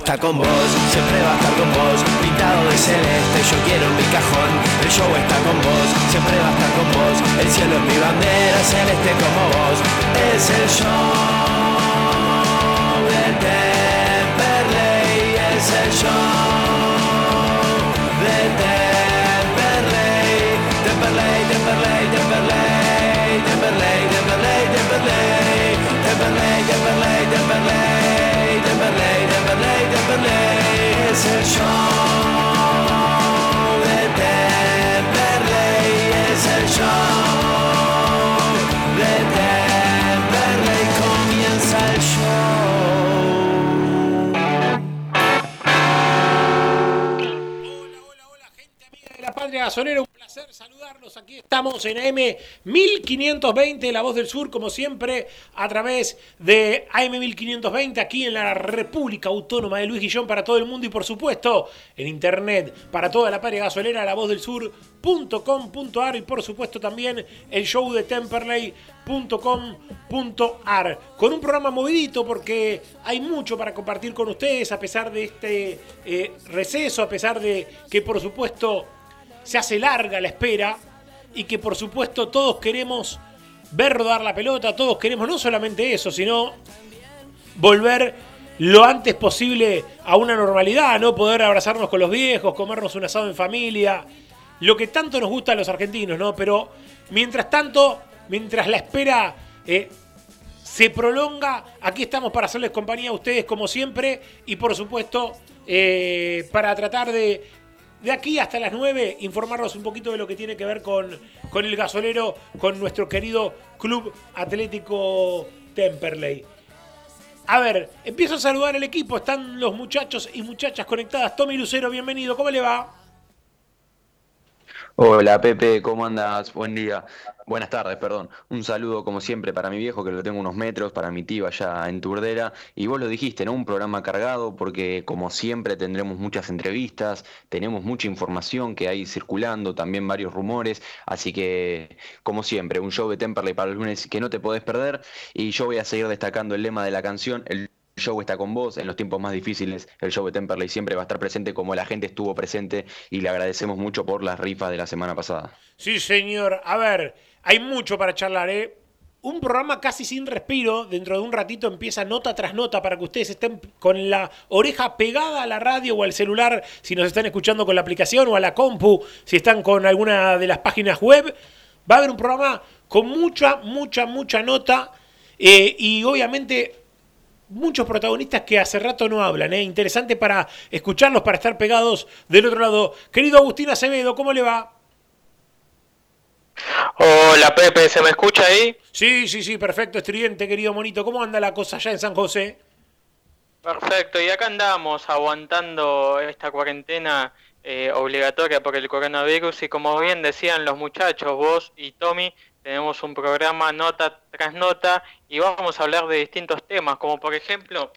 esta combo. 1520, La Voz del Sur, como siempre, a través de AM 1520, aquí en la República Autónoma de Luis Guillón para todo el mundo y, por supuesto, en internet para toda la Patria Gasolera, lavozdelSur.com.ar y, por supuesto, también el show de Temperley.com.ar. Con un programa movidito porque hay mucho para compartir con ustedes a pesar de este eh, receso, a pesar de que, por supuesto, se hace larga la espera y que por supuesto todos queremos ver rodar la pelota, todos queremos no solamente eso, sino volver lo antes posible a una normalidad, ¿no? Poder abrazarnos con los viejos, comernos un asado en familia, lo que tanto nos gusta a los argentinos, ¿no? Pero mientras tanto, mientras la espera eh, se prolonga, aquí estamos para hacerles compañía a ustedes como siempre y por supuesto eh, para tratar de de aquí hasta las 9 informarnos un poquito de lo que tiene que ver con, con el gasolero, con nuestro querido Club Atlético Temperley. A ver, empiezo a saludar al equipo, están los muchachos y muchachas conectadas. Tommy Lucero, bienvenido, ¿cómo le va? Hola Pepe, ¿cómo andas? Buen día. Buenas tardes, perdón. Un saludo como siempre para mi viejo que lo tengo unos metros, para mi tío allá en Turdera. Y vos lo dijiste, ¿no? Un programa cargado porque como siempre tendremos muchas entrevistas, tenemos mucha información que hay circulando, también varios rumores. Así que, como siempre, un show de Temperley para el lunes que no te podés perder. Y yo voy a seguir destacando el lema de la canción. El show está con vos en los tiempos más difíciles. El show de Temperley siempre va a estar presente como la gente estuvo presente y le agradecemos mucho por las rifas de la semana pasada. Sí, señor. A ver, hay mucho para charlar, ¿eh? Un programa casi sin respiro. Dentro de un ratito empieza nota tras nota para que ustedes estén con la oreja pegada a la radio o al celular si nos están escuchando con la aplicación o a la compu si están con alguna de las páginas web. Va a haber un programa con mucha, mucha, mucha nota eh, y obviamente muchos protagonistas que hace rato no hablan. ¿eh? Interesante para escucharlos, para estar pegados del otro lado. Querido Agustín Acevedo, ¿cómo le va? Hola Pepe, ¿se me escucha ahí? Sí, sí, sí, perfecto, estridente, querido monito. ¿Cómo anda la cosa allá en San José? Perfecto, y acá andamos aguantando esta cuarentena eh, obligatoria por el coronavirus y como bien decían los muchachos, vos y Tommy, tenemos un programa nota tras nota y vamos a hablar de distintos temas, como por ejemplo,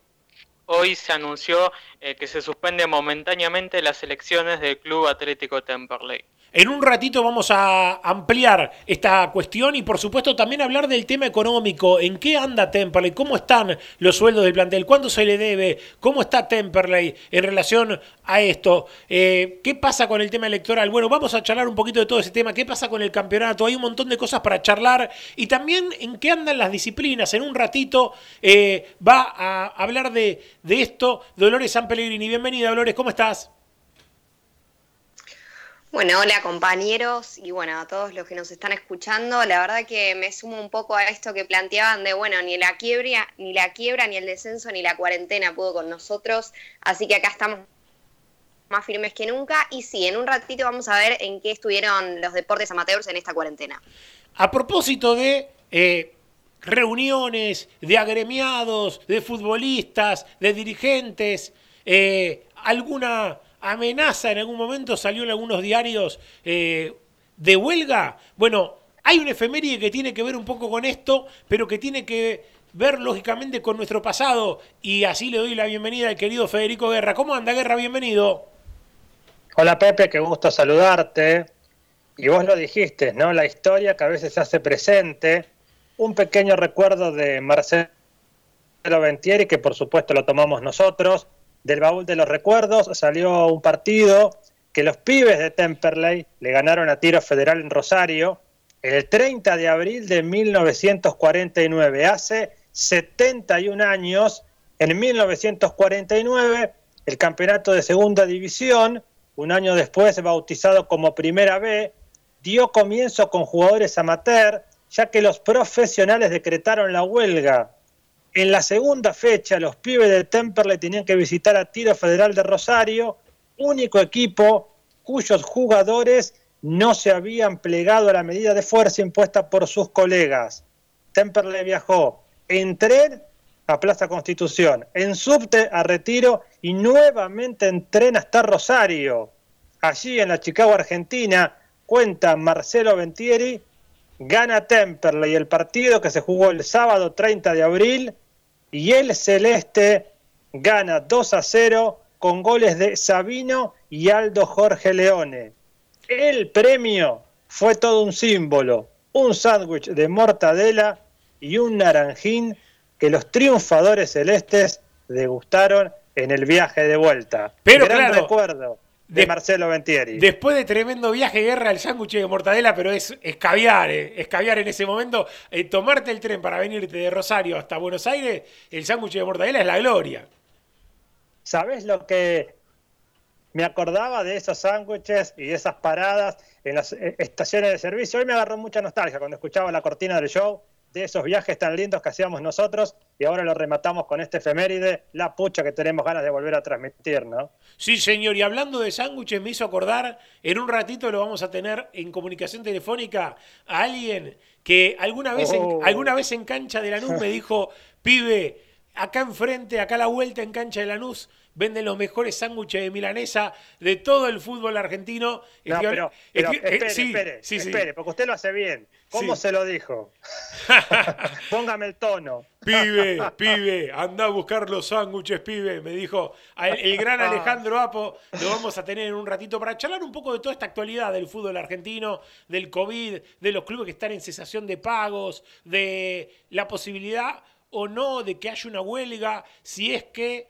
hoy se anunció eh, que se suspende momentáneamente las elecciones del Club Atlético Temperley. En un ratito vamos a ampliar esta cuestión y por supuesto también hablar del tema económico. ¿En qué anda Temperley? ¿Cómo están los sueldos del plantel? ¿Cuándo se le debe? ¿Cómo está Temperley en relación a esto? Eh, ¿Qué pasa con el tema electoral? Bueno, vamos a charlar un poquito de todo ese tema. ¿Qué pasa con el campeonato? Hay un montón de cosas para charlar y también en qué andan las disciplinas. En un ratito eh, va a hablar de, de esto Dolores San Pellegrini. Bienvenida, Dolores, ¿cómo estás? Bueno, hola compañeros y bueno, a todos los que nos están escuchando, la verdad que me sumo un poco a esto que planteaban de, bueno, ni la quiebra, ni la quiebra, ni el descenso, ni la cuarentena pudo con nosotros, así que acá estamos más firmes que nunca. Y sí, en un ratito vamos a ver en qué estuvieron los deportes amateurs en esta cuarentena. A propósito de eh, reuniones, de agremiados, de futbolistas, de dirigentes, eh, alguna amenaza en algún momento, salió en algunos diarios eh, de huelga. Bueno, hay una efeméride que tiene que ver un poco con esto, pero que tiene que ver lógicamente con nuestro pasado. Y así le doy la bienvenida al querido Federico Guerra. ¿Cómo anda, Guerra? Bienvenido. Hola, Pepe, qué gusto saludarte. Y vos lo dijiste, ¿no? La historia que a veces se hace presente. Un pequeño recuerdo de Marcelo Ventieri, que por supuesto lo tomamos nosotros del baúl de los recuerdos salió un partido que los pibes de Temperley le ganaron a Tiro Federal en Rosario el 30 de abril de 1949. Hace 71 años, en 1949, el campeonato de segunda división, un año después bautizado como Primera B, dio comienzo con jugadores amateur, ya que los profesionales decretaron la huelga en la segunda fecha, los pibes de Temperley tenían que visitar a Tiro Federal de Rosario, único equipo cuyos jugadores no se habían plegado a la medida de fuerza impuesta por sus colegas. Temperley viajó en tren a Plaza Constitución, en subte a Retiro y nuevamente en tren hasta Rosario. Allí en la Chicago, Argentina, cuenta Marcelo Ventieri, gana Temperley el partido que se jugó el sábado 30 de abril y el Celeste gana 2 a 0 con goles de Sabino y Aldo Jorge Leone. El premio fue todo un símbolo, un sándwich de mortadela y un naranjín que los triunfadores celestes degustaron en el viaje de vuelta. Pero Gran claro, recuerdo de, Marcelo Ventieri. Después de tremendo viaje guerra, el sándwich de mortadela, pero es, es caviar, eh, es caviar en ese momento. Eh, tomarte el tren para venirte de Rosario hasta Buenos Aires, el sándwich de mortadela es la gloria. ¿Sabes lo que me acordaba de esos sándwiches y de esas paradas en las eh, estaciones de servicio? Hoy me agarró mucha nostalgia cuando escuchaba la cortina del show de esos viajes tan lindos que hacíamos nosotros y ahora lo rematamos con este efeméride, la pucha que tenemos ganas de volver a transmitir, ¿no? Sí, señor, y hablando de sándwiches me hizo acordar, en un ratito lo vamos a tener en comunicación telefónica a alguien que alguna vez, Oh. en, alguna vez en cancha de Lanús me dijo, pibe, acá enfrente, acá a la vuelta en cancha de Lanús, venden los mejores sándwiches de milanesa de todo el fútbol argentino. No, Estoy- pero, eh, espere, sí, espere, sí, espere, porque usted lo hace bien. ¿Cómo se lo dijo? Póngame el tono. Pibe, pibe, anda a buscar los sándwiches, pibe, me dijo el, gran Alejandro Apo. Lo vamos a tener en un ratito para charlar un poco de toda esta actualidad del fútbol argentino, del COVID, de los clubes que están en cesación de pagos, de la posibilidad o no de que haya una huelga, si es que,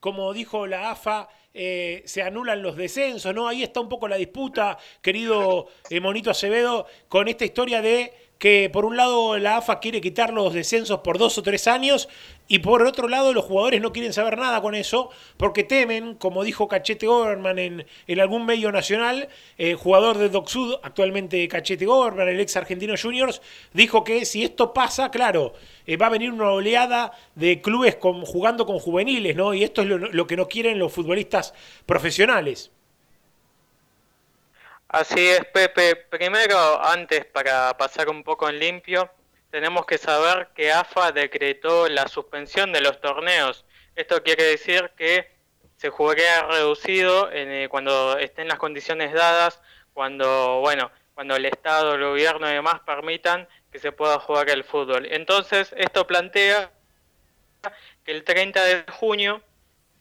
como dijo la AFA, eh, se anulan los descensos, ¿no? Ahí está un poco la disputa, querido eh, Monito Acevedo, con esta historia de que por un lado la AFA quiere quitar los descensos por dos o tres años y por otro lado los jugadores no quieren saber nada con eso porque temen, como dijo Cachete Goberman en, algún medio nacional, eh, jugador de Doc Sud, actualmente Cachete Goberman, el ex argentino juniors, dijo que si esto pasa, claro, eh, va a venir una oleada de clubes con- jugando con juveniles, ¿no? Y esto es lo, que no quieren los futbolistas profesionales. Así es, Pepe. Primero, antes, para pasar un poco en limpio, tenemos que saber que AFA decretó la suspensión de los torneos. Esto quiere decir que se jugaría reducido en, eh, cuando estén las condiciones dadas, cuando, bueno, cuando el Estado, el gobierno y demás permitan que se pueda jugar el fútbol. Entonces, esto plantea que el 30 de junio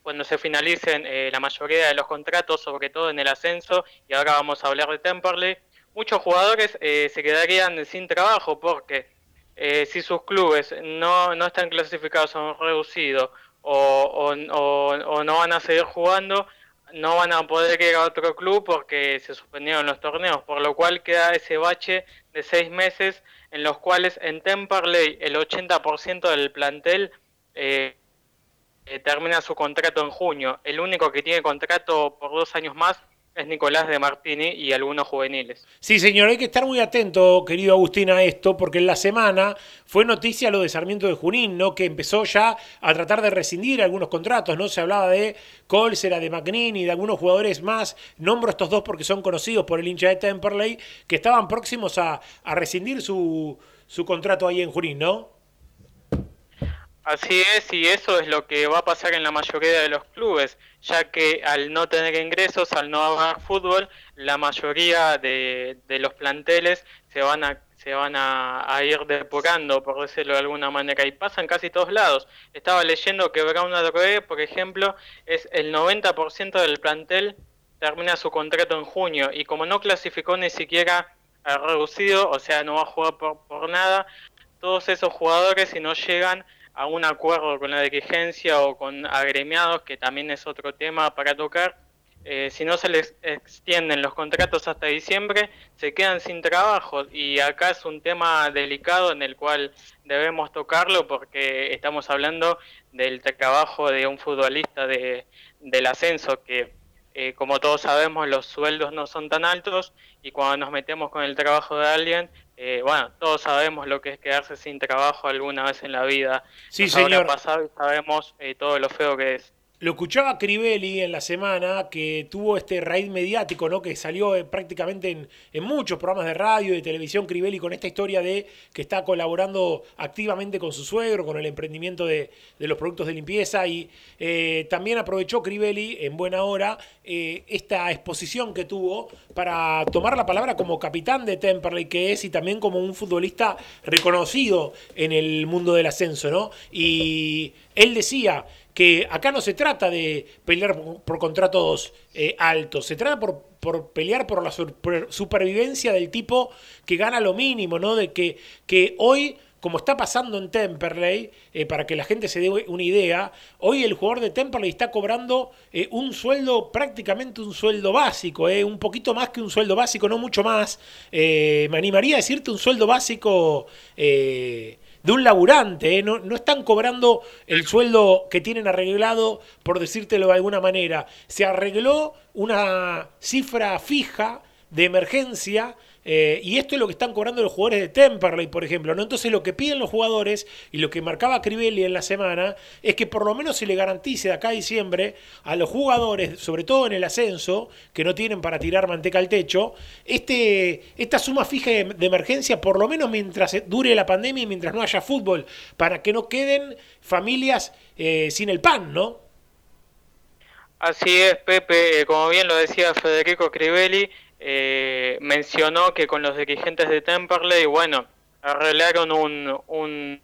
cuando se finalicen eh, la mayoría de los contratos, sobre todo en el ascenso, y ahora vamos a hablar de Temperley, muchos jugadores eh, se quedarían sin trabajo porque eh, si sus clubes no, no están clasificados a un reducido o, o, no van a seguir jugando, no van a poder ir a otro club porque se suspendieron los torneos, por lo cual queda ese bache de seis meses en los cuales en Temperley el 80% del plantel eh, eh, termina su contrato en junio. El único que tiene contrato por dos años más es Nicolás de Martini y algunos juveniles. Sí, señor, hay que estar muy atento, querido Agustín, a esto, porque en la semana fue noticia lo de Sarmiento de Junín, ¿no? Que empezó ya a tratar de rescindir algunos contratos, ¿no? Se hablaba de Colsera, de y de algunos jugadores más. Nombro estos dos porque son conocidos por el hincha de Temperley, que estaban próximos a, a rescindir su, su contrato ahí en Junín, ¿no? Así es, y eso es lo que va a pasar en la mayoría de los clubes, ya que al no tener ingresos, al no haber fútbol, la mayoría de, los planteles se van a se van a, ir depurando, por decirlo de alguna manera, y pasan casi todos lados. Estaba leyendo que Brown Adroé, por ejemplo, es el 90% del plantel termina su contrato en junio, y como no clasificó ni siquiera a reducido, o sea, no va a jugar por, por nada, todos esos jugadores, si no llegan a un acuerdo con la dirigencia o con agremiados, que también es otro tema para tocar. Eh, si no se les extienden los contratos hasta diciembre, se quedan sin trabajo y acá es un tema delicado en el cual debemos tocarlo porque estamos hablando del trabajo de un futbolista de, del ascenso que eh, como todos sabemos, los sueldos no son tan altos y cuando nos metemos con el trabajo de alguien, eh, bueno, todos sabemos lo que es quedarse sin trabajo alguna vez en la vida. Sí, señor. Pasado y sabemos eh, todo lo feo que es. Lo escuchaba Crivelli en la semana que tuvo este raíz mediático, ¿no? Que salió eh, prácticamente en, muchos programas de radio y de televisión Crivelli con esta historia de que está colaborando activamente con su suegro, con el emprendimiento de, los productos de limpieza. Y eh, también aprovechó Crivelli en buena hora eh, esta exposición que tuvo para tomar la palabra como capitán de Temperley, que es, y también como un futbolista reconocido en el mundo del ascenso, ¿no? Y él decía que acá no se trata de pelear por, contratos eh, altos, se trata por, por, pelear por la supervivencia del tipo que gana lo mínimo, ¿no? De que, que hoy como está pasando en Temperley, eh, para que la gente se dé una idea, hoy el jugador de Temperley está cobrando eh, un sueldo, prácticamente un sueldo básico, un poquito más que un sueldo básico, no mucho más. me animaría a decirte un sueldo básico de un laburante, ¿eh? no, no, están cobrando el sueldo que tienen arreglado, por decírtelo de alguna manera. Se arregló una cifra fija de emergencia eh, y esto es lo que están cobrando los jugadores de Temperley, por ejemplo. ¿no? Entonces lo que piden los jugadores y lo que marcaba Crivelli en la semana es que por lo menos se le garantice de acá a diciembre a los jugadores, sobre todo en el ascenso, que no tienen para tirar manteca al techo, este, esta suma fija de, emergencia, por lo menos mientras dure la pandemia y mientras no haya fútbol, para que no queden familias eh, sin el pan, ¿no? Así es, Pepe, como bien lo decía Federico Crivelli, eh, mencionó que con los dirigentes de Temperley, bueno, arreglaron un, un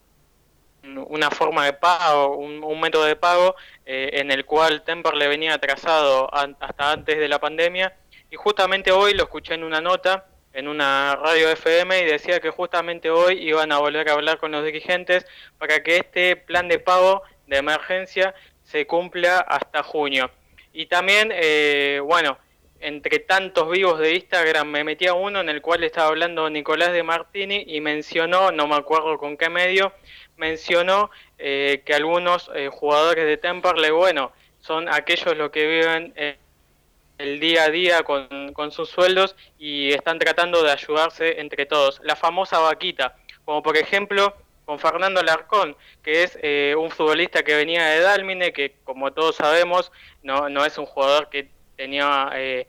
una forma de pago, un, método de pago eh, en el cual Temperley venía atrasado hasta antes de la pandemia y justamente hoy lo escuché en una nota en una radio FM y decía que justamente hoy iban a volver a hablar con los dirigentes para que este plan de pago de emergencia se cumpla hasta junio. Y también, eh, bueno, entre tantos vivos de Instagram me metí a uno en el cual estaba hablando Nicolás de Martini y mencionó, no me acuerdo con qué medio, mencionó eh, que algunos eh, jugadores de Temperley, bueno, son aquellos los que viven eh, el día a día con, con, sus sueldos y están tratando de ayudarse entre todos. La famosa vaquita, como por ejemplo con Fernando Larcón, que es un futbolista que venía de Dálmine, que como todos sabemos no, no es un jugador que tenía eh,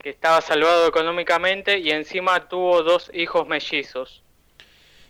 que estaba salvado económicamente y encima tuvo dos hijos mellizos.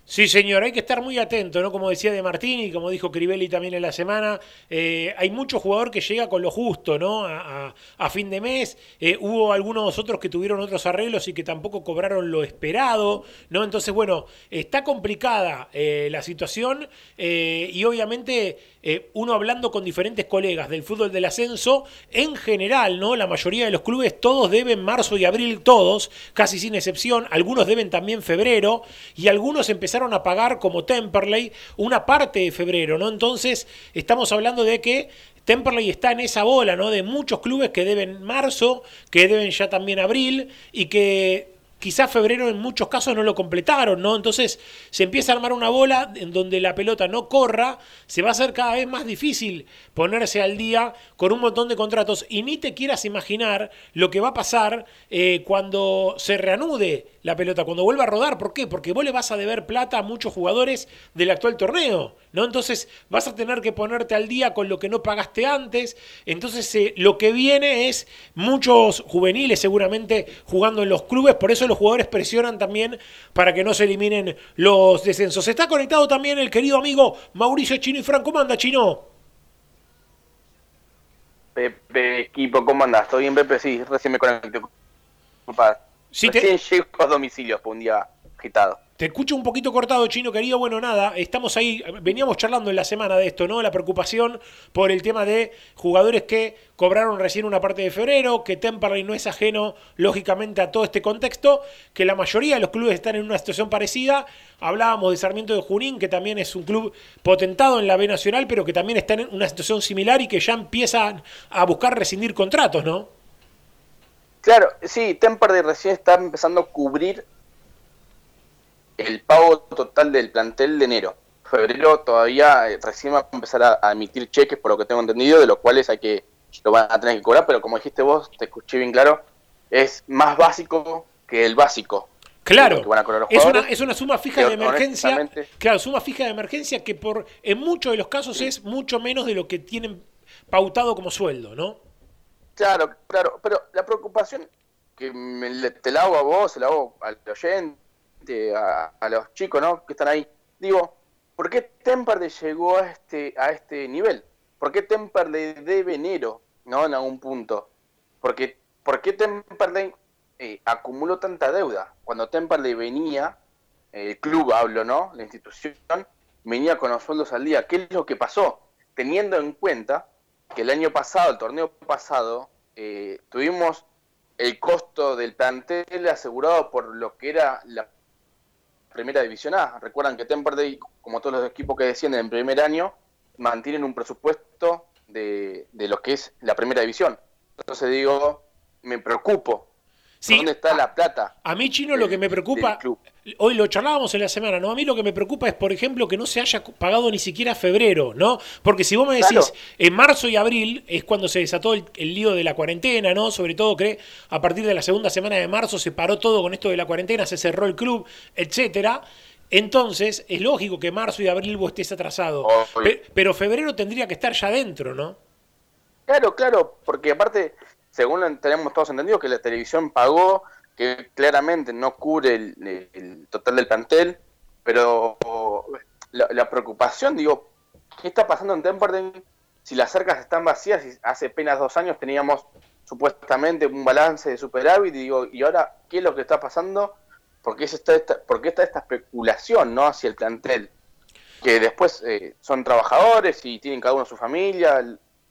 Sí, señor, hay que estar muy atento, ¿no? Como decía De Martini, como dijo Crivelli también en la semana, eh, hay mucho jugador que llega con lo justo, ¿no? A, fin de mes. Eh, hubo algunos otros que tuvieron otros arreglos y que tampoco cobraron lo esperado, ¿no? Entonces, bueno, está complicada la situación y obviamente eh, uno hablando con diferentes colegas del fútbol del ascenso, en general, ¿no? La mayoría de los clubes, todos deben marzo y abril, todos, casi sin excepción, algunos deben también febrero, y algunos empezaron a pagar como Temperley una parte de febrero, ¿no? Entonces, estamos hablando de que Temperley está en esa bola, ¿no? De muchos clubes que deben marzo, que deben ya también abril, y que quizás febrero en muchos casos no lo completaron, ¿no? Entonces se empieza a armar una bola en donde la pelota no corra, se va a hacer cada vez más difícil ponerse al día con un montón de contratos y ni te quieras imaginar lo que va a pasar eh, cuando se reanude la pelota, cuando vuelva a rodar. ¿Por qué? Porque vos le vas a deber plata a muchos jugadores del actual torneo, ¿no? Entonces vas a tener que ponerte al día con lo que no pagaste antes. Entonces eh, lo que viene es muchos juveniles seguramente jugando en los clubes, por eso los jugadores presionan también para que no se eliminen los descensos. Está conectado también el querido amigo Mauricio Chino y Franco. ¿Cómo anda, Chino? Pepe, equipo, ¿cómo andas? ¿Todo bien, Pepe? Sí, recién me conecté. Sí, recién llego a domicilio, fue un día agitado. Te escucho un poquito cortado, chino querido. Bueno, nada, estamos ahí, veníamos charlando en la semana de esto, ¿no? La preocupación por el tema de jugadores que cobraron recién una parte de febrero, que Temperley no es ajeno, lógicamente, a todo este contexto, que la mayoría de los clubes están en una situación parecida. Hablábamos de Sarmiento de Junín, que también es un club potentado en la B Nacional, pero que también está en una situación similar y que ya empiezan a buscar rescindir contratos, ¿no? Claro, sí, Temperley recién está empezando a cubrir el pago total del plantel de enero. Febrero todavía eh, recién va a empezar a, emitir cheques, por lo que tengo entendido, de los cuales hay que lo van a tener que cobrar, pero como dijiste vos, te escuché bien claro, es más básico que el básico. Claro, es, una, es una suma fija de emergencia. Claro, suma fija de emergencia que por en muchos de los casos es mucho menos de lo que tienen pautado como sueldo, ¿no? Claro, claro, pero la preocupación que me, te la hago a vos, se la hago al oyente, a, los chicos ¿no? que están ahí. Digo, ¿por qué Temperley llegó a este, a este nivel? ¿Por qué Temperley debe enero ¿no? en algún punto? Porque, ¿Por qué Temperley eh, acumuló tanta deuda? Cuando Temperley venía, el club hablo, ¿no? La institución, venía con los sueldos al día. ¿Qué es lo que pasó? Teniendo en cuenta que el año pasado, el torneo pasado, eh, tuvimos el costo del plantel asegurado por lo que era la Primera División A. Recuerdan que Temperley, como todos los equipos que descienden en primer año, mantienen un presupuesto de, de lo que es la Primera División. Entonces digo, me preocupo ¿Dónde está la plata? A mí, Chino, lo que me preocupa, hoy lo charlábamos en la semana, ¿no? A mí lo que me preocupa es, por ejemplo, que no se haya pagado ni siquiera febrero, ¿no? Porque si vos me decís, en marzo y abril es cuando se desató el, lío de la cuarentena, ¿no? Sobre todo, que a partir de la segunda semana de marzo se paró todo con esto de la cuarentena, se cerró el club, etcétera. Entonces, es lógico que marzo y abril vos estés atrasado. pero febrero tendría que estar ya dentro, ¿no? Claro, claro, porque aparte según tenemos todos entendido, que la televisión pagó, que claramente no cubre el, total del plantel, pero la, preocupación, digo, ¿qué está pasando en Temperley si las cercas están vacías? Y hace apenas dos años teníamos supuestamente un balance de superávit, y digo, ¿y ahora qué es lo que está pasando? ¿Por qué, está, esta, por está esta especulación ¿no? hacia el plantel? Que después eh, son trabajadores y tienen cada uno su familia,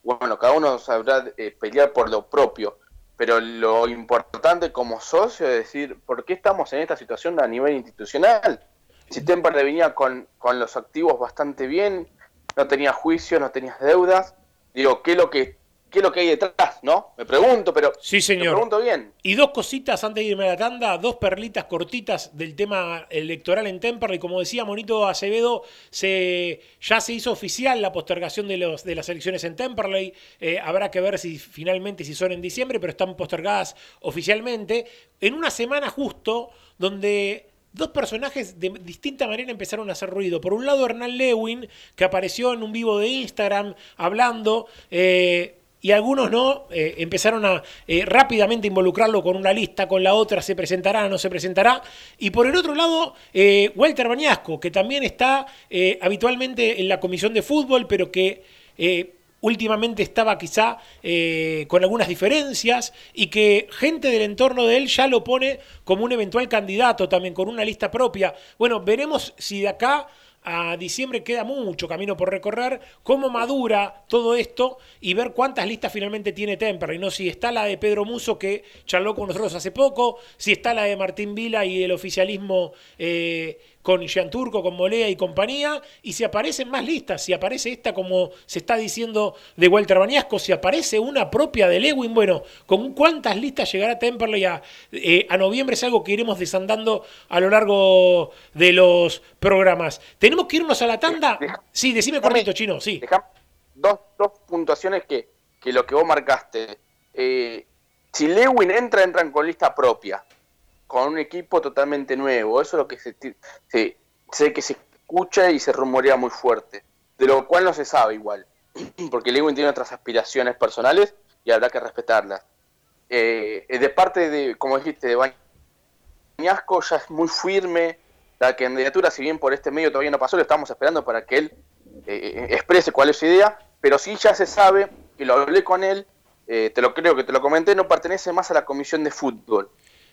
bueno, cada uno sabrá eh, pelear por lo propio, pero lo importante como socio es decir, ¿por qué estamos en esta situación a nivel institucional? Si Temperley venía con, con los activos bastante bien, no tenía juicios, no tenías deudas, digo, ¿qué es lo que qué es lo que hay detrás, ¿no? Me pregunto, pero sí, señor. me pregunto bien. Y dos cositas antes de irme a la tanda, dos perlitas cortitas del tema electoral en Temperley. Como decía Monito Acevedo, se, ya se hizo oficial la postergación de, los, de las elecciones en Temperley. Eh, habrá que ver si finalmente si son en diciembre, pero están postergadas oficialmente. En una semana justo donde dos personajes de distinta manera empezaron a hacer ruido. Por un lado, Hernán Lewin, que apareció en un vivo de Instagram hablando. Eh, y algunos no, eh, empezaron a eh, rápidamente involucrarlo con una lista, con la otra, se presentará, no se presentará. Y por el otro lado, eh, Walter Bañasco, que también está habitualmente en la comisión de fútbol, pero que últimamente estaba quizá con algunas diferencias y que gente del entorno de él ya lo pone como un eventual candidato también, con una lista propia. Bueno, veremos si de acá a diciembre queda mucho camino por recorrer, cómo madura todo esto y ver cuántas listas finalmente tiene Temperley, ¿no? Si está la de Pedro Muso que charló con nosotros hace poco, si está la de Martín Vila y el oficialismo eh, con Jean Turco, con Molea y compañía, y si aparecen más listas, si aparece esta como se está diciendo de Walter Bañasco, si aparece una propia de Lewin, bueno, ¿con cuántas listas llegará Temperley a, eh, a noviembre? Es algo que iremos desandando a lo largo de los programas. ¿Tenemos que irnos a la tanda? Sí, decime cortito, Chino, sí. Dos, dos puntuaciones que, que lo que vos marcaste. Eh, si Lewin entra, entran con lista propia con un equipo totalmente nuevo. Eso es lo que se, sé que se escucha y se rumorea muy fuerte. De lo cual no se sabe igual. Porque Lewin tiene otras aspiraciones personales y habrá que respetarlas. Eh, de parte de, como dijiste, de Bañasco ya es muy firme. La candidatura, si bien por este medio todavía no pasó, lo estamos esperando para que él eh, exprese cuál es su idea. Pero sí ya se sabe, y lo hablé con él, eh, te lo creo que te lo comenté, no pertenece más a la comisión de fútbol.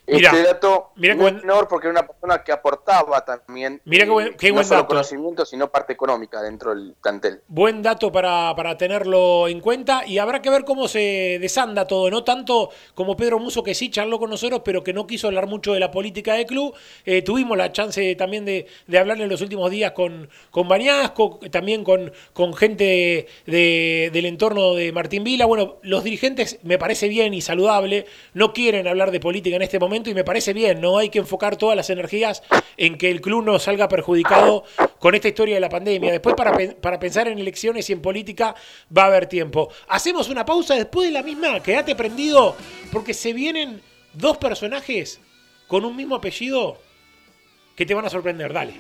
Este dato mira no menor porque era una persona que aportaba también mira qué no solo conocimiento, sino parte económica dentro del plantel. Buen dato para, tenerlo en cuenta y habrá que ver cómo se desanda todo, no tanto como Pedro Muso que sí charló con nosotros, pero que no quiso hablar mucho de la política del club. Eh, tuvimos la chance también de, hablar en los últimos días con, con Bañasco, también con, con gente del entorno de Martín Vila. Bueno, los dirigentes me parece bien y saludable, no quieren hablar de política en este momento y me parece bien, no hay que enfocar todas las energías en que el club no salga perjudicado con esta historia de la pandemia. Después para, para pensar en elecciones y en política va a haber tiempo. Hacemos una pausa después de la misma, quédate prendido porque se vienen dos personajes con un mismo apellido que te van a sorprender, dale.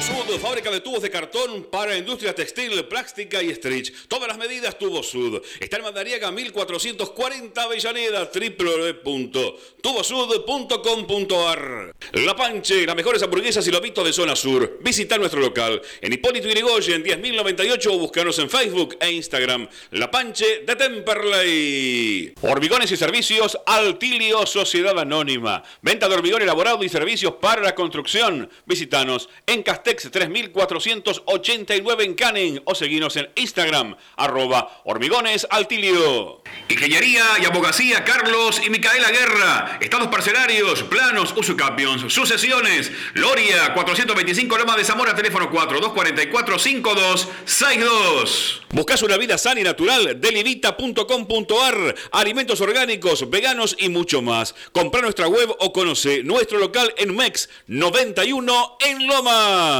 Sud, fábrica de tubos de cartón para industria textil, plástica y stretch. Todas las medidas Tubo Sud. Está en Mandariaga 1440 Avellaneda, www.tubosud.com.ar. La Panche, las mejores hamburguesas y lobitos de zona sur. Visita nuestro local en Hipólito Yrigoyen 10098 o búscanos en Facebook e Instagram. La Panche de Temperley. Hormigones y servicios Altilio Sociedad Anónima. Venta de hormigón elaborado y servicios para la construcción. Visitanos en Castel 3489 en Canning o seguinos en Instagram, arroba hormigones altilio. Ingeniería y abogacía Carlos y Micaela Guerra. Estados parcelarios, planos, usucapions, sucesiones. Loria, 425 Loma de Zamora, teléfono 4242-5262. ¿Buscas una vida sana y natural? Delivita.com.ar. Alimentos orgánicos, veganos y mucho más. Compra nuestra web o conoce nuestro local en MEX 91 en Loma.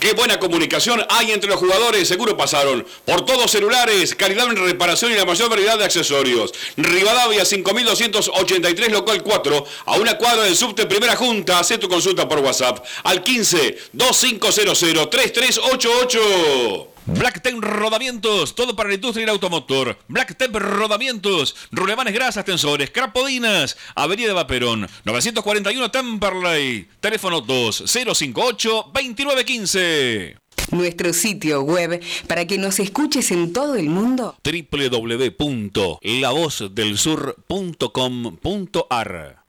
Qué buena comunicación hay entre los jugadores, seguro pasaron por todos celulares, calidad en reparación y la mayor variedad de accesorios. Rivadavia 5283 local 4, a una cuadra del subte Primera Junta, haz tu consulta por WhatsApp al 15 2500 3388. Black Rodamientos, todo para la industria y el automotor. Black Rodamientos, rulemanes grasas, tensores, crapodinas, Avenida Vaperón, 941 Temperley, teléfono 2058-2915. Nuestro sitio web para que nos escuches en todo el mundo. www.lavozdelsur.com.ar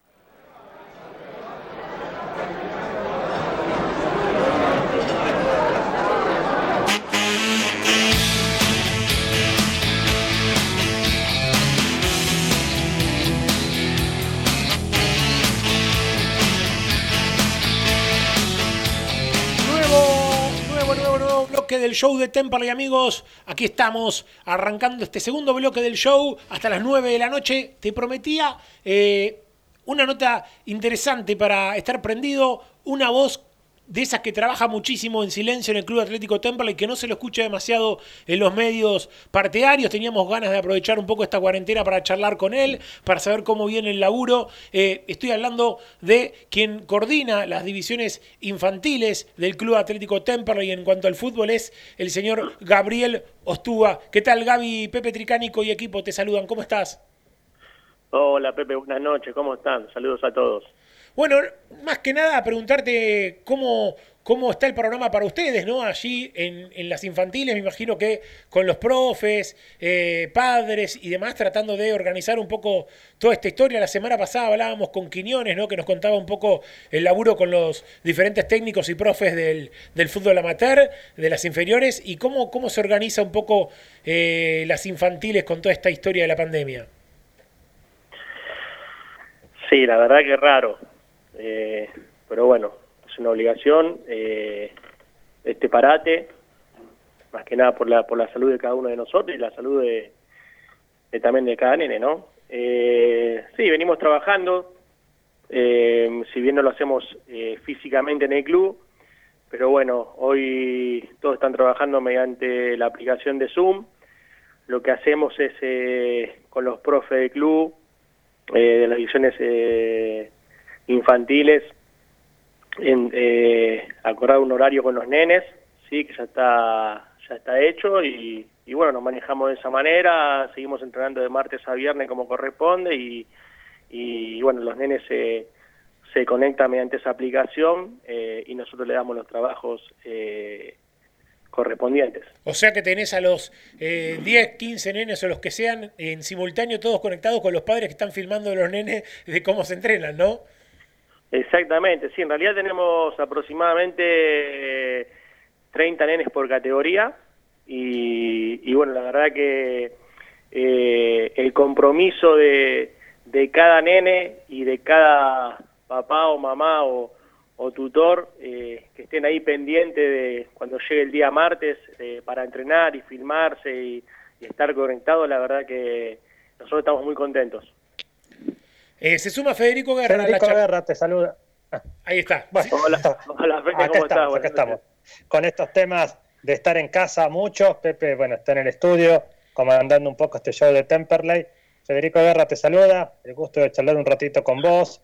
bloque del show de Temperley, amigos. Aquí estamos arrancando este segundo bloque del show hasta las 9 de la noche. Te prometía eh, una nota interesante para estar prendido, una voz de esas que trabaja muchísimo en silencio en el Club Atlético Temperley, que no se lo escucha demasiado en los medios partidarios. Teníamos ganas de aprovechar un poco esta cuarentena para charlar con él, para saber cómo viene el laburo. Eh, estoy hablando de quien coordina las divisiones infantiles del Club Atlético Temperley en cuanto al fútbol es el señor Gabriel Ostúa. ¿Qué tal, Gaby, Pepe Tricánico y equipo? Te saludan. ¿Cómo estás? Hola, Pepe. Buenas noches. ¿Cómo están? Saludos a todos. Bueno, más que nada preguntarte cómo, cómo está el panorama para ustedes, ¿no? Allí en, las infantiles, me imagino que con los profes, eh, padres y demás, tratando de organizar un poco toda esta historia. La semana pasada hablábamos con Quiñones, ¿no? Que nos contaba un poco el laburo con los diferentes técnicos y profes del, del fútbol amateur, de las inferiores, y cómo, cómo se organiza un poco eh, las infantiles con toda esta historia de la pandemia. Sí, la verdad que raro. Eh, pero bueno, es una obligación. Eh, este parate, más que nada por la, por la salud de cada uno de nosotros y la salud de, también de cada nene, ¿no? Eh, sí, venimos trabajando, eh, si bien no lo hacemos eh, físicamente en el club, pero bueno, hoy todos están trabajando mediante la aplicación de Zoom. Lo que hacemos es eh, con los profes del club, de las divisiones infantiles, en, eh, acordar un horario con los nenes, sí, que ya está ya está hecho y, y, bueno, nos manejamos de esa manera, seguimos entrenando de martes a viernes como corresponde y, y bueno, los nenes se, se conectan mediante esa aplicación eh, y nosotros le damos los trabajos eh, correspondientes. O sea que tenés a los eh, 10, 15 nenes o los que sean en simultáneo todos conectados con los padres que están filmando a los nenes de cómo se entrenan, ¿no? Exactamente, sí, en realidad tenemos aproximadamente 30 nenes por categoría y, y bueno, la verdad que eh, el compromiso de, de, cada nene y de cada papá o mamá o, o tutor eh, que estén ahí pendiente de cuando llegue el día martes eh, para entrenar y filmarse y, y estar conectados, la verdad que nosotros estamos muy contentos. Eh, se suma Federico Guerra. Federico la Guerra te saluda. Ahí está. Bueno, hola, hola Pepe, ¿cómo estamos, estás? Acá estamos. Con estos temas de estar en casa muchos, Pepe, bueno, está en el estudio, comandando un poco este show de Temperley. Federico Guerra te saluda, el gusto de charlar un ratito con vos.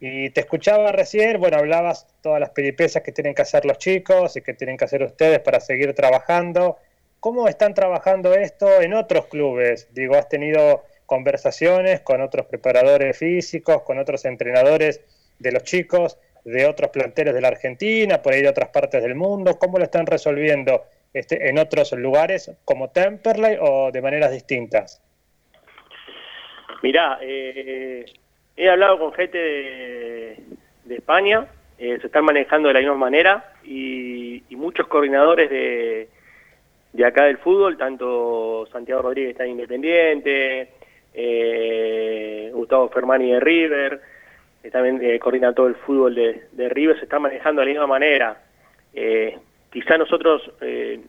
Y te escuchaba recién, bueno, hablabas todas las peripecias que tienen que hacer los chicos y que tienen que hacer ustedes para seguir trabajando. ¿Cómo están trabajando esto en otros clubes? Digo, has tenido conversaciones con otros preparadores físicos, con otros entrenadores de los chicos, de otros planteles de la Argentina, por ahí de otras partes del mundo. ¿Cómo lo están resolviendo este, en otros lugares como Temperley o de maneras distintas? Mirá, eh, he hablado con gente de, España, eh, se están manejando de la misma manera y, y muchos coordinadores de, de acá del fútbol, tanto Santiago Rodríguez está en Independiente, eh, Gustavo Fermani de River, también eh, coordina todo el fútbol de, River, se está manejando de la misma manera. Eh, quizá nosotros eh,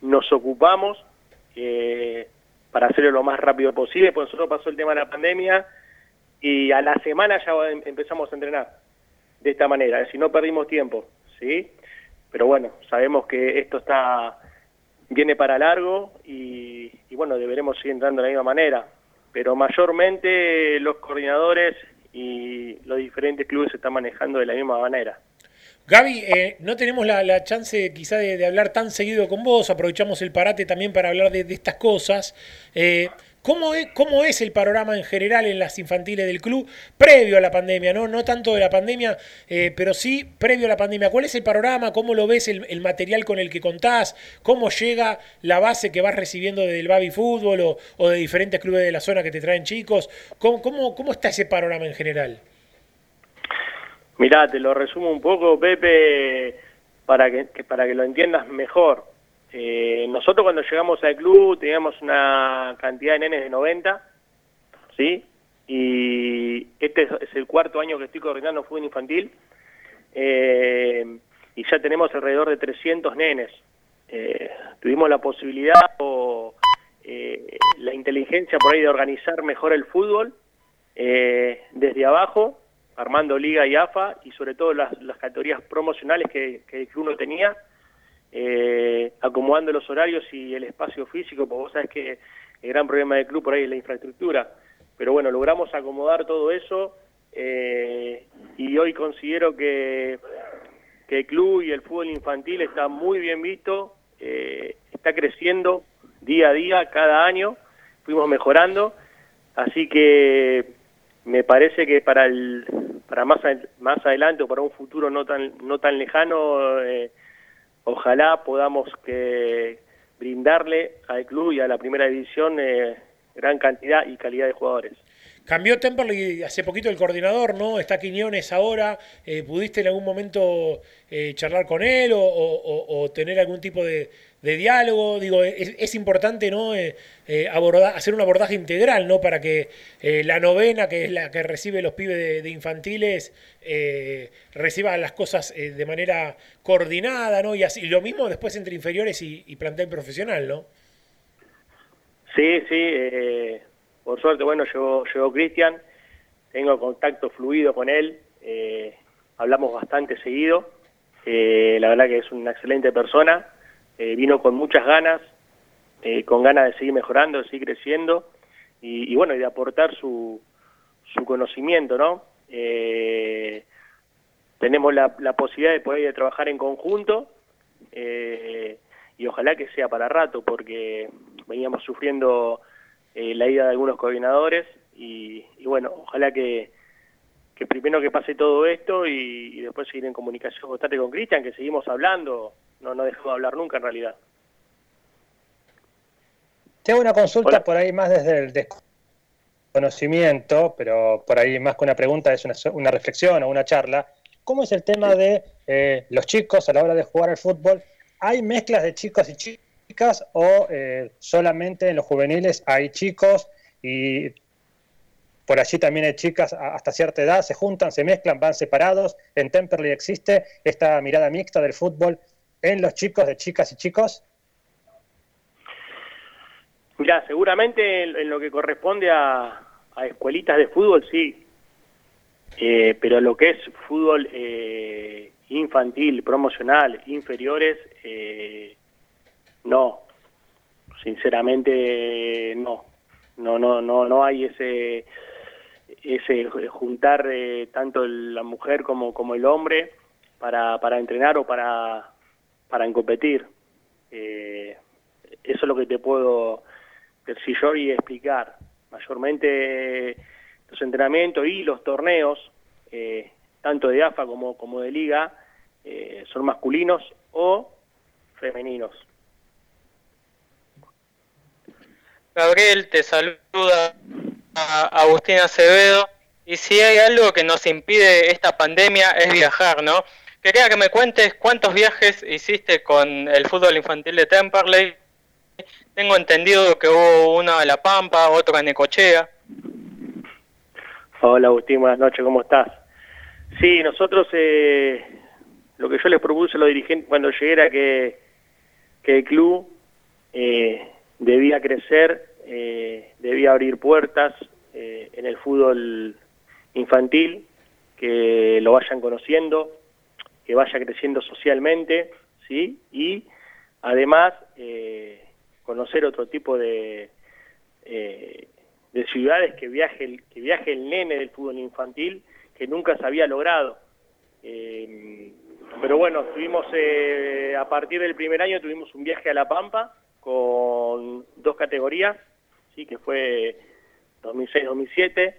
nos ocupamos eh, para hacerlo lo más rápido posible, pues nosotros pasó el tema de la pandemia y a la semana ya em, empezamos a entrenar de esta manera, es decir, no perdimos tiempo, ¿sí? Pero bueno, sabemos que esto está viene para largo y, y bueno, deberemos seguir entrando de la misma manera pero mayormente los coordinadores y los diferentes clubes se están manejando de la misma manera. Gaby, eh, no tenemos la, chance quizá de, hablar tan seguido con vos, aprovechamos el parate también para hablar de, de estas cosas. Eh, ¿Cómo es, ¿Cómo es el panorama en general en las infantiles del club previo a la pandemia? No, no tanto de la pandemia, eh, pero sí previo a la pandemia. ¿Cuál es el panorama? ¿Cómo lo ves el, el, material con el que contás? ¿Cómo llega la base que vas recibiendo del Baby Fútbol o, de diferentes clubes de la zona que te traen chicos? ¿Cómo, cómo, cómo está ese panorama en general? Mirá, te lo resumo un poco, Pepe, para que para que lo entiendas mejor. Eh, nosotros cuando llegamos al club teníamos una cantidad de nenes de 90, ¿sí? Y este es el cuarto año que estoy coordinando fútbol infantil. Eh, y ya tenemos alrededor de 300 nenes. Eh, tuvimos la posibilidad o eh, la inteligencia por ahí de organizar mejor el fútbol eh, desde abajo, armando liga y AFA y sobre todo las, categorías promocionales que, que tenía eh, acomodando los horarios y el espacio físico, porque vos sabés que el gran problema del club por ahí es la infraestructura. Pero bueno, logramos acomodar todo eso eh, y hoy considero que, que, el club y el fútbol infantil está muy bien visto, eh, está creciendo día a día, cada año, fuimos mejorando, así que me parece que para el, para más, más adelante o para un futuro no tan, no tan lejano, eh, ojalá podamos que brindarle al club y a la primera división eh, gran cantidad y calidad de jugadores. Cambió Temperley hace poquito el coordinador, ¿no? Está Quiñones ahora. Eh, ¿Pudiste en algún momento eh, charlar con él o, tener algún tipo de, diálogo? Digo, es, importante, ¿no? Eh, abordar, hacer un abordaje integral, ¿no? Para que la novena, que es la que recibe los pibes de, infantiles, reciba las cosas de manera coordinada, ¿no? Y así, lo mismo después entre inferiores y, y plantel profesional, ¿no? Sí, sí por suerte, bueno, llegó, llegó Cristian, tengo contacto fluido con él, eh, hablamos bastante seguido, eh, la verdad que es una excelente persona, eh, vino con muchas ganas, con ganas de seguir mejorando, de seguir creciendo y, bueno, y de aportar su, su conocimiento, ¿no? tenemos la, la, posibilidad de poder trabajar en conjunto y ojalá que sea para rato porque veníamos sufriendo eh, la ida de algunos coordinadores y, bueno, ojalá que, que, primero que pase todo esto y, después seguir en comunicación constante con Cristian, que seguimos hablando, no, no dejó de hablar nunca en realidad. Tengo una consulta por ahí más desde el desconocimiento, pero por ahí más que una pregunta es una, una reflexión o una charla. ¿Cómo es el tema de eh, los chicos a la hora de jugar al fútbol? ¿Hay mezclas de chicos y chicos? o eh, solamente en los juveniles hay chicos y por allí también hay chicas hasta cierta edad, se juntan, se mezclan, van separados. En Temperley existe esta mirada mixta del fútbol en los chicos, de chicas y chicos. Mira, seguramente en, lo que corresponde a, escuelitas de fútbol, sí. Eh, pero lo que es fútbol eh, infantil, promocional, inferiores, eh, no, sinceramente no, no, no, no, no hay ese ese juntar eh, tanto la mujer como, como el hombre para, para entrenar o para, para competir. Eh, eso es lo que te puedo decir yo y explicar. Mayormente los entrenamientos y los torneos, eh, tanto de AFA como, como de liga, son masculinos o femeninos. Gabriel, te saluda a Agustín Acevedo. Y si hay algo que nos impide esta pandemia es viajar, ¿no? Quería que me cuentes cuántos viajes hiciste con el fútbol infantil de Temperley. Tengo entendido que hubo uno a La Pampa, otro a Necochea. Hola Agustín, buenas noches, ¿cómo estás? Sí, nosotros eh, lo que yo les propuse a los dirigentes cuando llegué era que, el club eh, debía crecer, eh, debía abrir puertas eh, en el fútbol infantil, que lo vayan conociendo, que vaya creciendo socialmente, ¿sí? Y además eh, conocer otro tipo de, de ciudades que viaje, el, que viaje el nene del fútbol infantil, que nunca se había logrado. pero bueno, tuvimos, a partir del primer año tuvimos un viaje a La Pampa, con dos categorías, sí que fue 2006-2007,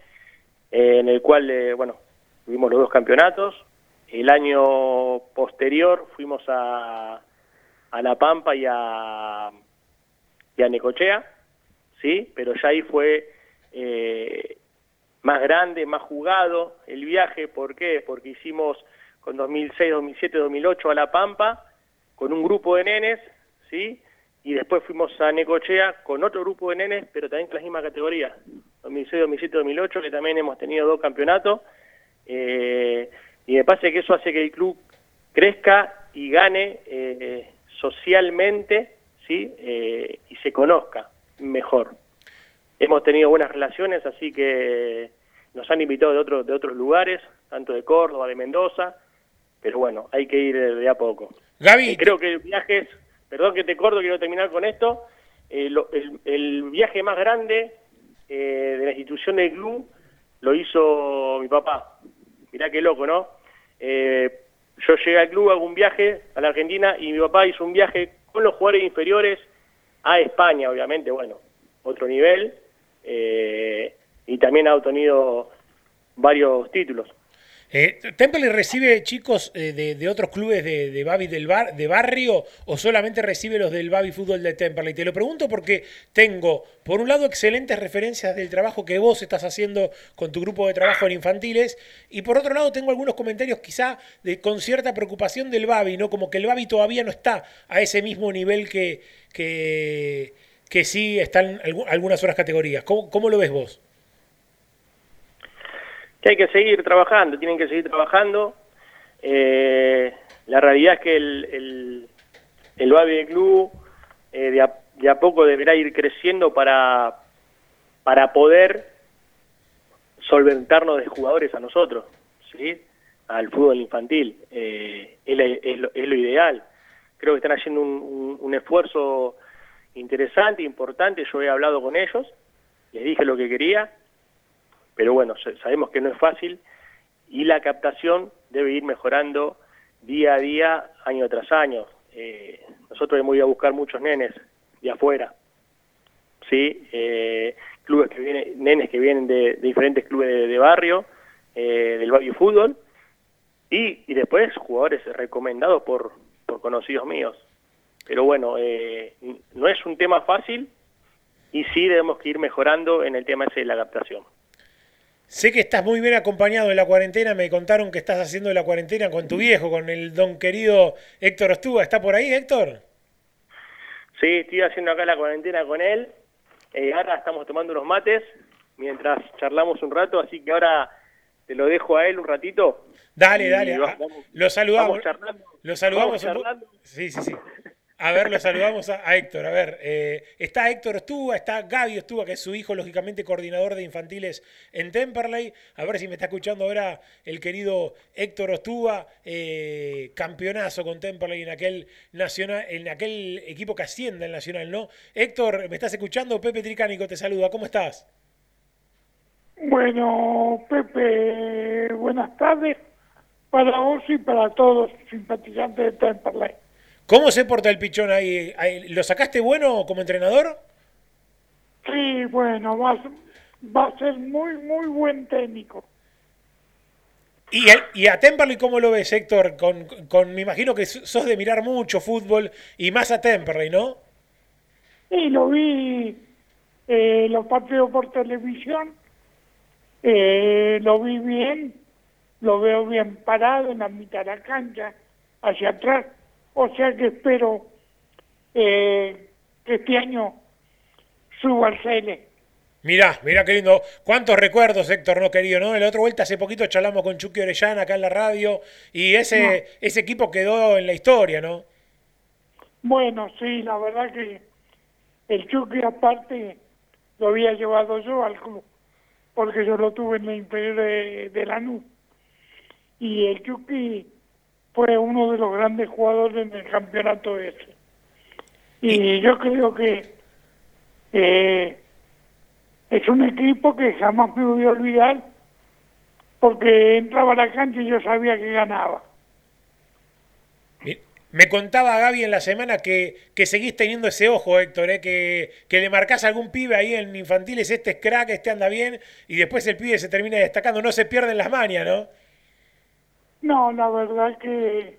en el cual, eh, bueno, tuvimos los dos campeonatos. El año posterior fuimos a, a La Pampa y a, y a Necochea, sí, pero ya ahí fue eh, más grande, más jugado el viaje. ¿Por qué? Porque hicimos con 2006, 2007, 2008 a La Pampa con un grupo de nenes, ¿sí? Y después fuimos a Necochea con otro grupo de nenes, pero también con la misma categoría, 2006, 2007, 2008, que también hemos tenido dos campeonatos, eh, y me parece que eso hace que el club crezca y gane eh, socialmente, ¿sí? Eh, y se conozca mejor. Hemos tenido buenas relaciones, así que nos han invitado de, otros de otros lugares, tanto de Córdoba, de Mendoza, pero bueno, hay que ir de, a poco. Gaby, creo que viajes perdón que te corto, quiero terminar con esto, eh, el, viaje más grande eh, de la institución del club lo hizo mi papá. Mirá qué loco, ¿no? Eh, yo llegué al club, hago un viaje a la Argentina y mi papá hizo un viaje con los jugadores inferiores a España, obviamente, bueno, otro nivel, y también ha obtenido varios títulos. Eh, ¿Temperley recibe chicos eh, de, otros clubes de, de Babi del bar, de barrio o solamente recibe los del Babi Fútbol de Temperley? Te lo pregunto porque tengo, por un lado, excelentes referencias del trabajo que vos estás haciendo con tu grupo de trabajo en infantiles y por otro lado tengo algunos comentarios quizá con cierta preocupación del Babi, ¿no? Como que el Babi todavía no está a ese mismo nivel que, que, sí están algu- algunas otras categorías. ¿Cómo, cómo lo ves vos? Que hay que seguir trabajando, tienen que seguir trabajando. Eh, la realidad es que el, el, el Babi Club eh, de, a, de a poco deberá ir creciendo para, para poder solventarnos de jugadores a nosotros, ¿sí? al fútbol infantil. Eh, es, es lo, es lo ideal. Creo que están haciendo un, un- un esfuerzo interesante, importante. Yo he hablado con ellos, les dije lo que quería, pero bueno, sa- sabemos que no es fácil y la captación debe ir mejorando día a día, año tras año. Eh, nosotros hemos ido a buscar muchos nenes de afuera, ¿sí? Eh, clubes que vienen, nenes que vienen de, diferentes clubes de, barrio, eh, del barrio fútbol, y, y después jugadores recomendados por, por conocidos míos. Pero bueno, eh, no es un tema fácil y sí debemos ir mejorando en el tema ese de la captación. Sé que estás muy bien acompañado en la cuarentena. Me contaron que estás haciendo la cuarentena con tu viejo, con el don querido Héctor Ostúa. ¿Está por ahí, Héctor? Sí, estoy haciendo acá la cuarentena con él. Eh, ahora estamos tomando unos mates mientras charlamos un rato, así que ahora te lo dejo a él un ratito. Dale, dale. va- vamos- Lo saludamos. vamos charlando. Lo saludamos. Vamos charlando. Sí, sí, sí. A ver, lo saludamos a, Héctor. A ver, eh, está Héctor Ostúa, está Gaby Ostúa, que es su hijo, lógicamente coordinador de infantiles en Temperley. A ver si me está escuchando ahora el querido Héctor Ostúa, eh, campeonazo con Temperley en aquel nacional, en aquel equipo que asciende al nacional, ¿no? Héctor, ¿me estás escuchando? Pepe Tricánico te saluda. ¿Cómo estás? Bueno, Pepe, buenas tardes para vos y para todos los simpatizantes de Temperley. ¿Cómo se porta el pichón ahí? ¿Lo sacaste bueno como entrenador? Sí, bueno, va, a- va a ser muy, muy buen técnico. ¿Y, el- y a Temperley cómo lo ves, Héctor? Con, con, me imagino que sos de mirar mucho fútbol y más a Temperley, ¿no? Y lo vi eh, los partidos por televisión, eh, lo vi bien, lo veo bien parado en la mitad de la cancha, hacia atrás. O sea que espero eh, que este año suba al CL. Mirá, mirá qué lindo. ¿Cuántos recuerdos, Héctor, no querido, no? En la otra vuelta hace poquito charlamos con Chucky Orellana acá en la radio y ese, ese equipo quedó en la historia, ¿no? Bueno, sí, la verdad que el Chucky aparte lo había llevado yo al club, porque yo lo tuve en la inferior de, de Lanús. Y el Chucky fue uno de los grandes jugadores en el campeonato ese. Y yo creo que eh, es un equipo que jamás me voy a olvidar, porque entraba a la cancha y yo sabía que ganaba. Me contaba Gaby en la semana que, que seguís teniendo ese ojo, Héctor, ¿eh? que, que le marcás a algún pibe ahí en infantiles, este es crack, este anda bien, y después el pibe se termina destacando, no se pierden las mañas, ¿no? No, la verdad que,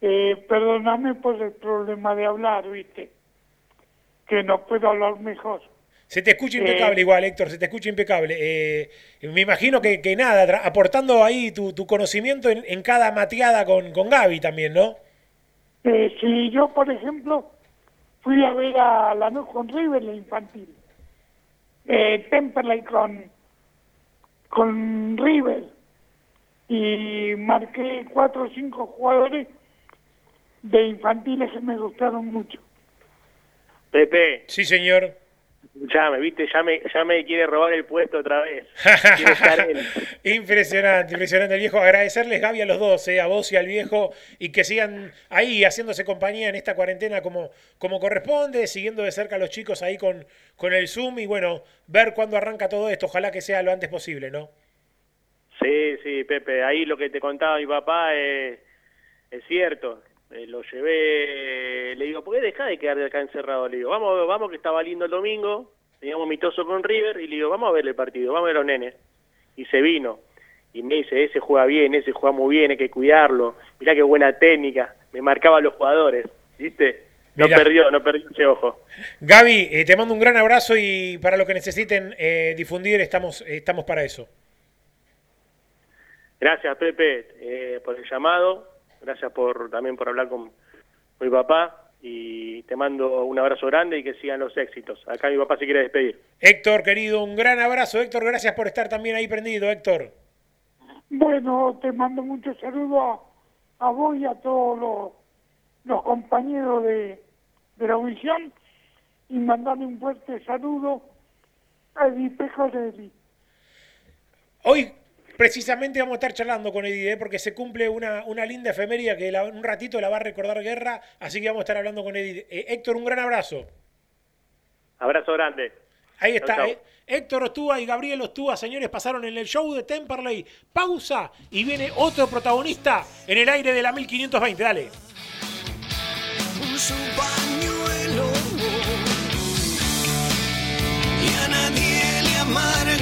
eh, perdóname por el problema de hablar, viste, que no puedo hablar mejor. Se te escucha impecable Eh, igual, Héctor, se te escucha impecable. Eh, me imagino que, que nada, aportando ahí tu, tu conocimiento en, en cada mateada con, con Gaby también, ¿no? Eh, si yo, por ejemplo, fui a ver a Lanús con River, la infantil, eh, Temperley con, con River, y marqué cuatro o cinco jugadores de infantiles que me gustaron mucho. Pepe, Sí, señor. ya me viste, ya me, ya me quiere robar el puesto otra vez. Impresionante, impresionante el viejo. Agradecerles, Gaby, a los dos, eh, a vos y al viejo, y que sigan ahí haciéndose compañía en esta cuarentena como, como corresponde, siguiendo de cerca a los chicos ahí con, con el Zoom y bueno, ver cuándo arranca todo esto. Ojalá que sea lo antes posible, ¿no? Sí, sí, Pepe, ahí lo que te contaba mi papá es, es cierto. Eh, lo llevé, le digo, ¿por qué dejá de quedar acá encerrado? Le digo, vamos, vamos que estaba lindo el domingo, teníamos mitoso con River, y le digo, vamos a ver el partido, vamos a ver los nenes. Y se vino. y me dice, ese juega bien, ese juega muy bien, hay que cuidarlo, mirá qué buena técnica, me marcaba a los jugadores, ¿viste? No Mirá. perdió, no perdió ese ojo. Gaby, eh, te mando un gran abrazo y para lo que necesiten eh, difundir estamos, estamos para eso. Gracias, Pepe, eh, por el llamado, gracias por también por hablar con mi papá y te mando un abrazo grande y que sigan los éxitos. Acá mi papá se quiere despedir. Héctor, querido, un gran abrazo. Héctor, gracias por estar también ahí prendido, Héctor. Bueno, te mando muchos saludos a, a vos y a todos los, los compañeros de, de la audición y mandarle un fuerte saludo a Eddie Pecorelli. Hoy precisamente vamos a estar charlando con Eddie, ¿eh? porque se cumple una, una linda efeméride que la- un ratito la va a recordar Guerra, así que vamos a estar hablando con Eddie. Eh, Héctor, un gran abrazo. Abrazo grande. Ahí está. chau. eh. Héctor Ostúa y Gabriel Ostúa, señores, pasaron en el show de Temperley. Pausa y viene otro protagonista en el aire de la 1520. Dale. su pañuelo y a nadie le amargan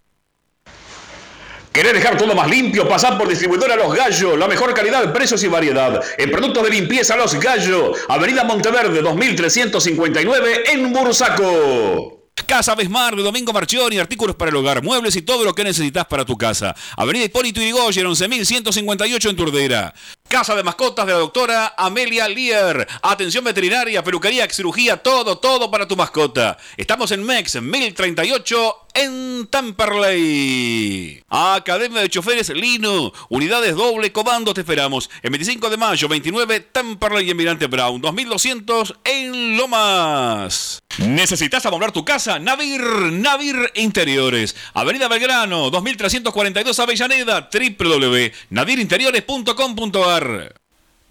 ¿Querés dejar todo más limpio? Pasar por distribuidora Los Gallos. La mejor calidad, precios y variedad. En productos de limpieza Los Gallos. Avenida Monteverde 2359 en Bursaco. Casa Besmar Domingo Marchioni, artículos para el hogar, muebles y todo lo que necesitas para tu casa. Avenida Hipólito Yrigoyen, 11158 en Turdera. Casa de mascotas de la doctora Amelia Lier. Atención veterinaria, peluquería, cirugía, todo, todo para tu mascota. Estamos en MEX 1038 en Tamperley. Academia de Choferes Lino. Unidades doble comando te esperamos. El 25 de mayo, 29 Tamperley y Emirante Brown. 2200 en Lomas. ¿Necesitas amoblar tu casa? Navir, Navir Interiores. Avenida Belgrano, 2342 Avellaneda. www.nadirinteriores.com.ar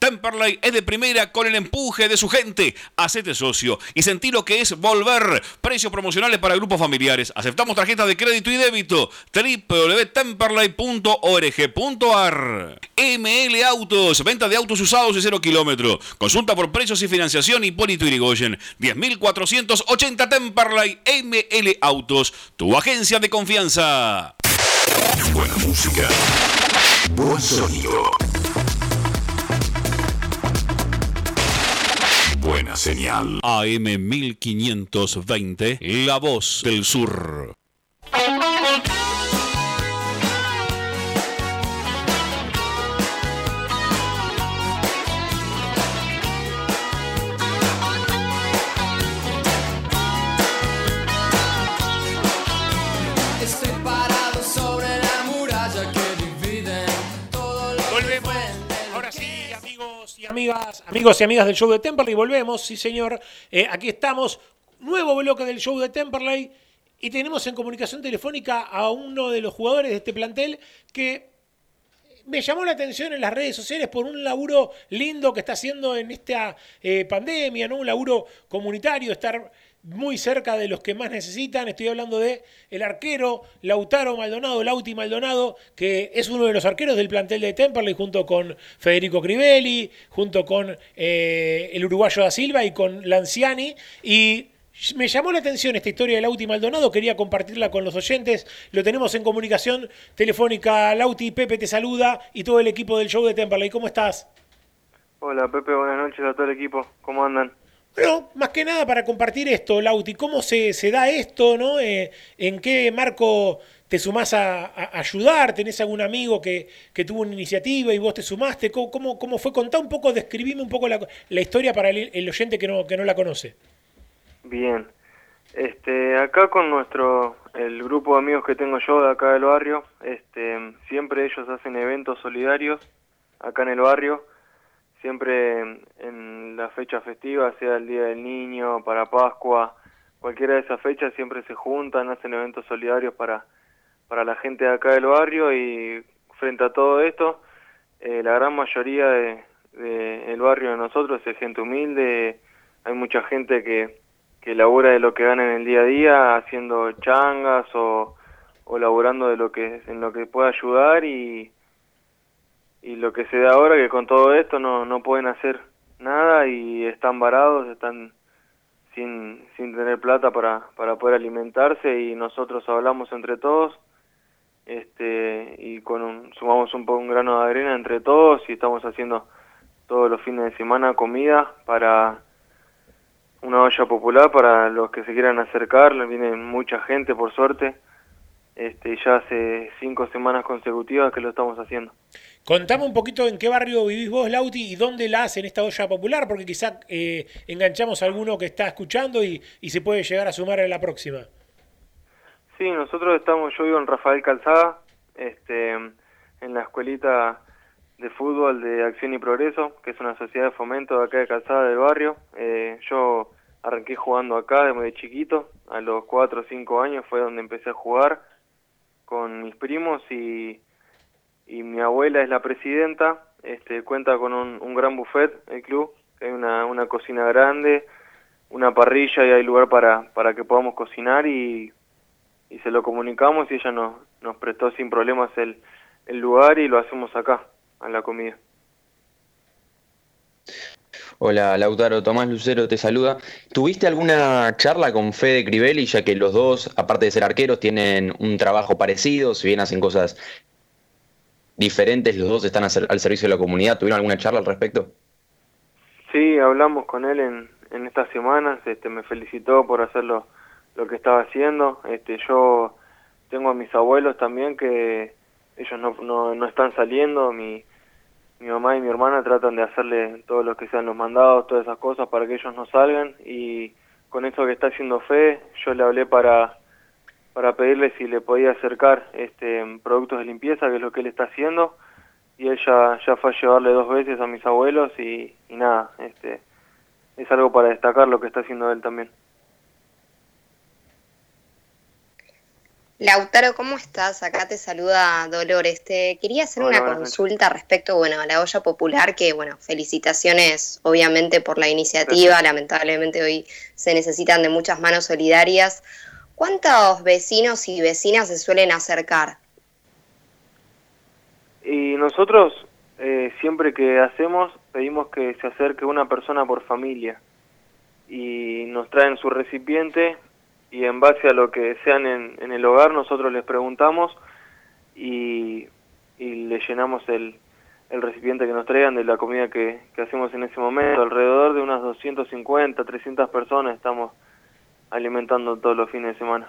Temperley es de primera con el empuje de su gente. Hacete socio y sentí lo que es volver. Precios promocionales para grupos familiares. Aceptamos tarjetas de crédito y débito. www.temperley.org.ar ML Autos. Venta de autos usados y cero kilómetros. Consulta por precios y financiación Hipólito Yrigoyen. 10.480 Temperley. ML Autos. Tu agencia de confianza. Buena música. Buen sonido. Buena señal. AM 1520. La voz del sur. Amigos y amigas del show de Temperley, volvemos, sí señor. Eh, aquí estamos, nuevo bloque del show de Temperley y tenemos en comunicación telefónica a uno de los jugadores de este plantel que me llamó la atención en las redes sociales por un laburo lindo que está haciendo en esta eh, pandemia, ¿no? Un laburo comunitario, estar muy cerca de los que más necesitan. Estoy hablando de el arquero Lautaro Maldonado, Lauti Maldonado, que es uno de los arqueros del plantel de Temperley, junto con Federico Crivelli, junto con eh, el uruguayo da Silva y con Lanciani. Y me llamó la atención esta historia de Lauti Maldonado, quería compartirla con los oyentes. Lo tenemos en comunicación telefónica. Lauti, Pepe te saluda y todo el equipo del show de Temperley. ¿Cómo estás? Hola Pepe, buenas noches a todo el equipo. ¿Cómo andan? Bueno, más que nada para compartir esto, Lauti, ¿cómo se, se da esto, no? Eh, ¿En qué marco te sumás a, a ayudar? ¿Tenés algún amigo que, que tuvo una iniciativa y vos te sumaste? ¿Cómo, cómo, cómo fue? Contá un poco, describime un poco la, la historia para el, el oyente que no, que no la conoce. Bien. Este, acá con nuestro, el grupo de amigos que tengo yo de acá del barrio, este, siempre ellos hacen eventos solidarios acá en el barrio. Siempre en la fecha festiva, sea el Día del Niño, para Pascua, cualquiera de esas fechas siempre se juntan, hacen eventos solidarios para, para la gente de acá del barrio y frente a todo esto, eh, la gran mayoría de, de el barrio de nosotros es gente humilde, hay mucha gente que, que labura de lo que gana en el día a día, haciendo changas o, o laburando de lo que en lo que pueda ayudar y, y lo que se da ahora que con todo esto no, no pueden hacer nada y están varados, están sin, sin tener plata para, para poder alimentarse y nosotros hablamos entre todos este y con un, sumamos un poco un grano de arena entre todos y estamos haciendo todos los fines de semana comida para una olla popular para los que se quieran acercar, viene mucha gente por suerte, este, ya hace cinco semanas consecutivas que lo estamos haciendo. Contame un poquito en qué barrio vivís vos, Lauti, y dónde la hacen esta olla popular, porque quizá eh, enganchamos a alguno que está escuchando y, se puede llegar a sumar en la próxima. Sí, nosotros estamos, yo vivo en Rafael Calzada, este, en la escuelita de fútbol de Acción y Progreso, que es una sociedad de fomento de acá de Calzada del barrio. Eh, yo arranqué jugando acá de muy chiquito, a los 4 o 5 años fue donde empecé a jugar con mis primos y, y mi abuela es la presidenta, este, cuenta con un, un gran buffet el club, hay una, una cocina grande, una parrilla y hay lugar para, para que podamos cocinar y, y se lo comunicamos y ella nos, nos prestó sin problemas el, el lugar y lo hacemos acá, a la comida. Hola Lautaro, Tomás Lucero te saluda. ¿Tuviste alguna charla con Fede Crivelli, ya que los dos, aparte de ser arqueros, tienen un trabajo parecido, si bien hacen cosas diferentes, los dos están al servicio de la comunidad? ¿Tuvieron alguna charla al respecto? Sí, hablamos con él en, en estas semanas, este, me felicitó por hacer lo, que estaba haciendo. Este, yo tengo a mis abuelos también que ellos no, no, no están saliendo, mi, mi mamá y mi hermana tratan de hacerle todo lo que sean los mandados, todas esas cosas para que ellos no salgan y con eso que está haciendo Fe, yo le hablé para para pedirle si le podía acercar este productos de limpieza, que es lo que él está haciendo, y él ya, ya fue a llevarle dos veces a mis abuelos y, y nada, este es algo para destacar lo que está haciendo él también. Lautaro, ¿cómo estás? Acá te saluda Dolores. Te quería hacer Hola, una consulta respecto, bueno, a la olla popular, que bueno, felicitaciones obviamente por la iniciativa. Lamentablemente hoy se necesitan de muchas manos solidarias. ¿Cuántos vecinos y vecinas se suelen acercar? Y nosotros eh, siempre que hacemos pedimos que se acerque una persona por familia y nos traen su recipiente y en base a lo que sean en, en el hogar nosotros les preguntamos y, y le llenamos el, el recipiente que nos traigan de la comida que, que hacemos en ese momento. Alrededor de unas 250, 300 personas estamos alimentando todos los fines de semana.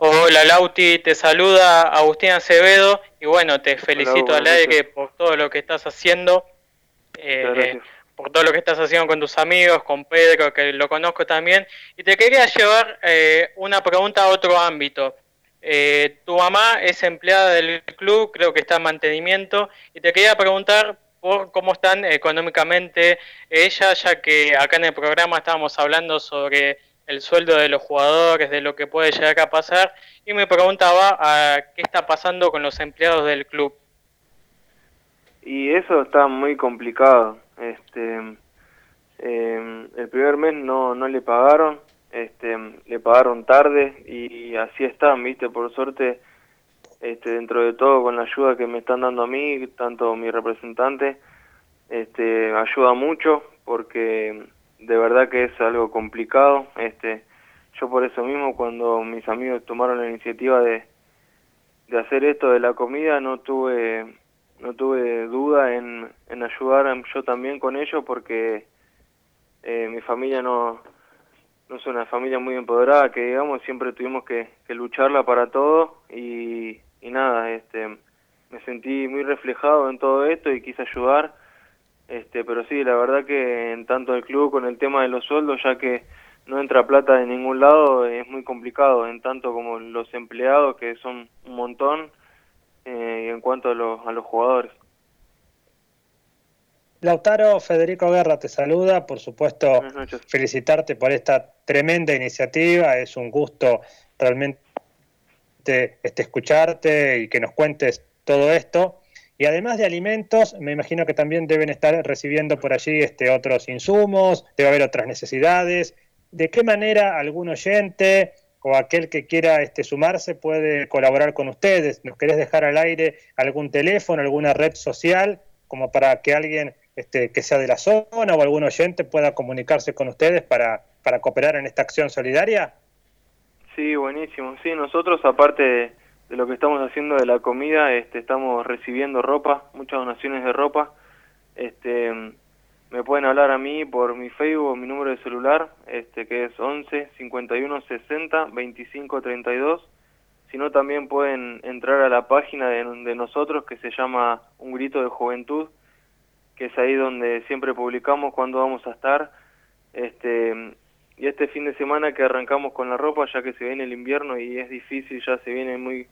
Hola Lauti, te saluda Agustín Acevedo y bueno, te felicito buenas al aire noches. por todo lo que estás haciendo, eh, por todo lo que estás haciendo con tus amigos, con Pedro, que lo conozco también. Y te quería llevar eh, una pregunta a otro ámbito. Eh, tu mamá es empleada del club, creo que está en mantenimiento, y te quería preguntar por cómo están económicamente ella, ya que acá en el programa estábamos hablando sobre el sueldo de los jugadores, de lo que puede llegar a pasar, y me preguntaba a qué está pasando con los empleados del club. Y eso está muy complicado. Este, eh, el primer mes no, no le pagaron, este, le pagaron tarde y así están, viste, por suerte, este, dentro de todo con la ayuda que me están dando a mí, tanto mi representante, este, ayuda mucho porque de verdad que es algo complicado. Este, yo por eso mismo cuando mis amigos tomaron la iniciativa de, de hacer esto de la comida no tuve no tuve duda en, en ayudar yo también con ello porque eh, mi familia no no es una familia muy empoderada que digamos siempre tuvimos que, que lucharla para todo y, y nada este me sentí muy reflejado en todo esto y quise ayudar este pero sí la verdad que en tanto el club con el tema de los sueldos ya que no entra plata de ningún lado es muy complicado en tanto como los empleados que son un montón eh, y en cuanto a los, a los jugadores. Lautaro, Federico Guerra te saluda, por supuesto, felicitarte por esta tremenda iniciativa, es un gusto realmente este, escucharte y que nos cuentes todo esto. Y además de alimentos, me imagino que también deben estar recibiendo por allí este, otros insumos, debe haber otras necesidades. ¿De qué manera algún oyente o aquel que quiera este, sumarse puede colaborar con ustedes? ¿Nos querés dejar al aire algún teléfono, alguna red social, como para que alguien este, que sea de la zona o algún oyente pueda comunicarse con ustedes para, para cooperar en esta acción solidaria? Sí, buenísimo. Sí, nosotros aparte de, lo que estamos haciendo de la comida, este, estamos recibiendo ropa, muchas donaciones de ropa. Este, me pueden hablar a mí por mi Facebook mi número de celular, este, que es 11 51 60 25 32. Si no, también pueden entrar a la página de, de nosotros que se llama Un Grito de Juventud, que es ahí donde siempre publicamos cuándo vamos a estar. Este, y este fin de semana que arrancamos con la ropa, ya que se viene el invierno y es difícil, ya se viene muy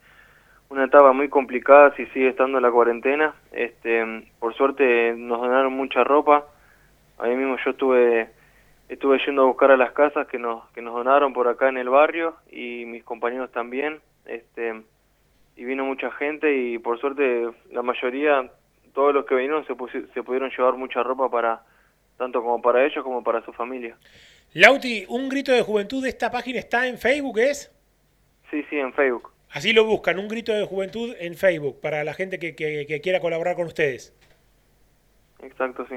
una etapa muy complicada si sigue estando la cuarentena. Este, por suerte nos donaron mucha ropa. Ahí mismo yo estuve estuve yendo a buscar a las casas que nos que nos donaron por acá en el barrio y mis compañeros también. Este, y vino mucha gente y por suerte la mayoría todos los que vinieron se, se pudieron llevar mucha ropa para tanto como para ellos como para su familia. Lauti, un grito de juventud de esta página está en Facebook, ¿es? Sí, sí, en Facebook. Así lo buscan, un grito de juventud en Facebook para la gente que, que quiera colaborar con ustedes. Exacto, sí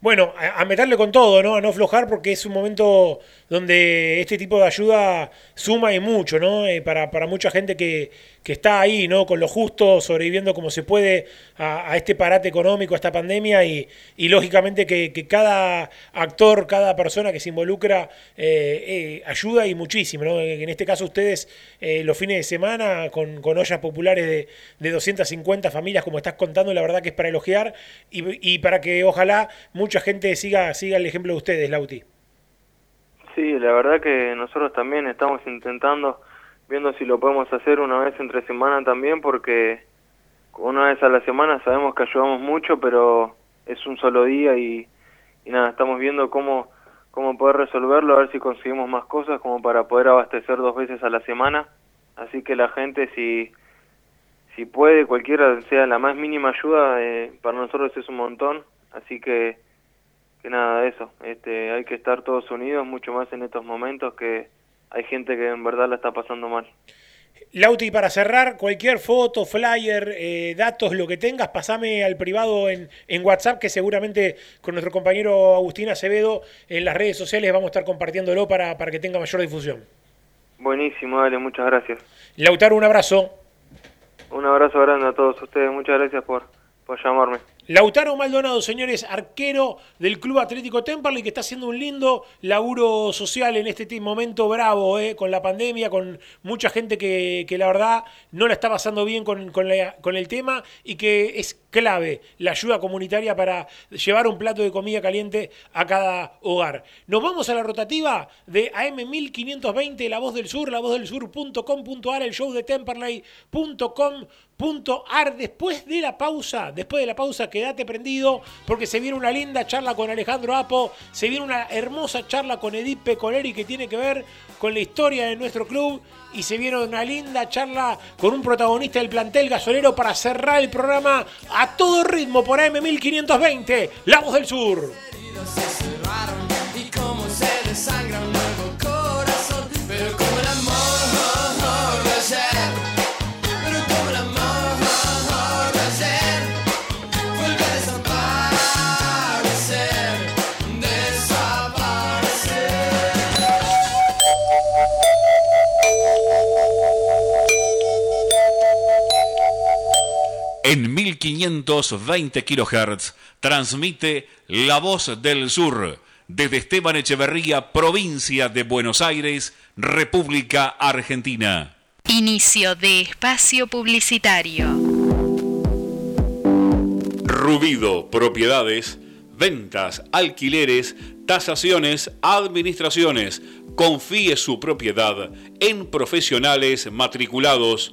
bueno, a, meterle con todo, ¿no? A no aflojar porque es un momento donde este tipo de ayuda suma y mucho, ¿no? Eh, para, para, mucha gente que, que, está ahí, ¿no? Con lo justo, sobreviviendo como se puede a, este parate económico, a esta pandemia y, lógicamente que, que, cada actor, cada persona que se involucra eh, eh, ayuda y muchísimo, ¿no? En este caso ustedes los fines de semana con, con ollas populares de, de, 250 familias, como estás contando, la verdad que es para elogiar y, y para que ojalá mucha gente siga, siga el ejemplo de ustedes, Lauti. Sí, la verdad que nosotros también estamos intentando, viendo si lo podemos hacer una vez entre semana también, porque una vez a la semana sabemos que ayudamos mucho, pero es un solo día y, nada, estamos viendo cómo, cómo poder resolverlo, a ver si conseguimos más cosas como para poder abastecer dos veces a la semana. Así que la gente, si, si puede, cualquiera sea la más mínima ayuda, eh, para nosotros es un montón. Así que que nada, eso, este, hay que estar todos unidos, mucho más en estos momentos que hay gente que en verdad la está pasando mal. Lauti, para cerrar, cualquier foto, flyer, eh, datos, lo que tengas, pasame al privado en, en, WhatsApp, que seguramente con nuestro compañero Agustín Acevedo en las redes sociales vamos a estar compartiéndolo para, para que tenga mayor difusión. Buenísimo, dale, muchas gracias. Lautaro, un abrazo. Un abrazo grande a todos ustedes, muchas gracias por, por llamarme. Lautaro Maldonado, señores, arquero del Club Atlético Temperley, que está haciendo un lindo laburo social en este momento bravo, eh, con la pandemia, con mucha gente que, la verdad no la está pasando bien con, con, el tema y que es clave la ayuda comunitaria para llevar un plato de comida caliente a cada hogar. Nos vamos a la rotativa de AM1520, La Voz del Sur, la sur.com.ar, el show de Temperley.com ar después de la pausa, después de la pausa quédate prendido porque se viene una linda charla con Alejandro Apo, se viene una hermosa charla con Edith Pecoleri que tiene que ver con la historia de nuestro club y se viene una linda charla con un protagonista del plantel gasolero para cerrar el programa a todo ritmo por AM1520, La Voz del Sur. En 1520 kHz transmite La Voz del Sur desde Esteban Echeverría, provincia de Buenos Aires, República Argentina. Inicio de espacio publicitario. Rubido Propiedades, ventas, alquileres, tasaciones, administraciones. Confíe su propiedad en profesionales matriculados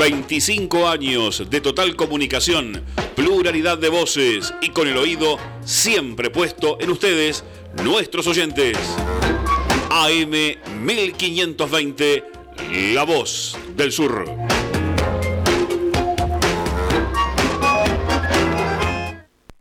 25 años de total comunicación, pluralidad de voces y con el oído siempre puesto en ustedes, nuestros oyentes. AM 1520, La Voz del Sur.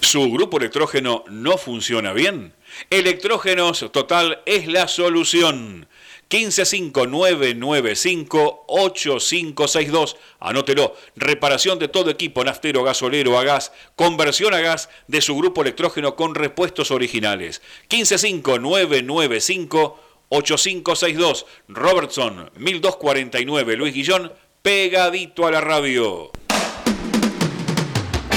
¿Su grupo electrógeno no funciona bien? Electrógenos Total es la solución. 1559958562. Anótelo. Reparación de todo equipo naftero, gasolero, a gas. Conversión a gas de su grupo electrógeno con repuestos originales. 1559958562. Robertson 1249 Luis Guillón. Pegadito a la radio.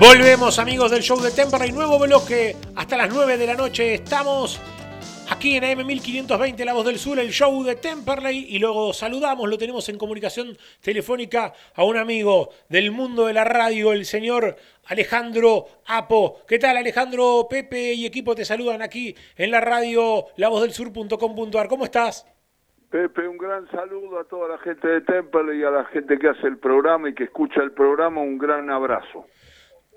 Volvemos amigos del show de Temperley, nuevo bloque hasta las 9 de la noche. Estamos aquí en AM1520, La Voz del Sur, el show de Temperley y luego saludamos, lo tenemos en comunicación telefónica a un amigo del mundo de la radio, el señor Alejandro Apo. ¿Qué tal Alejandro? Pepe y equipo te saludan aquí en la radio lavozdelsur.com.ar. ¿Cómo estás? Pepe, un gran saludo a toda la gente de Temperley y a la gente que hace el programa y que escucha el programa, un gran abrazo.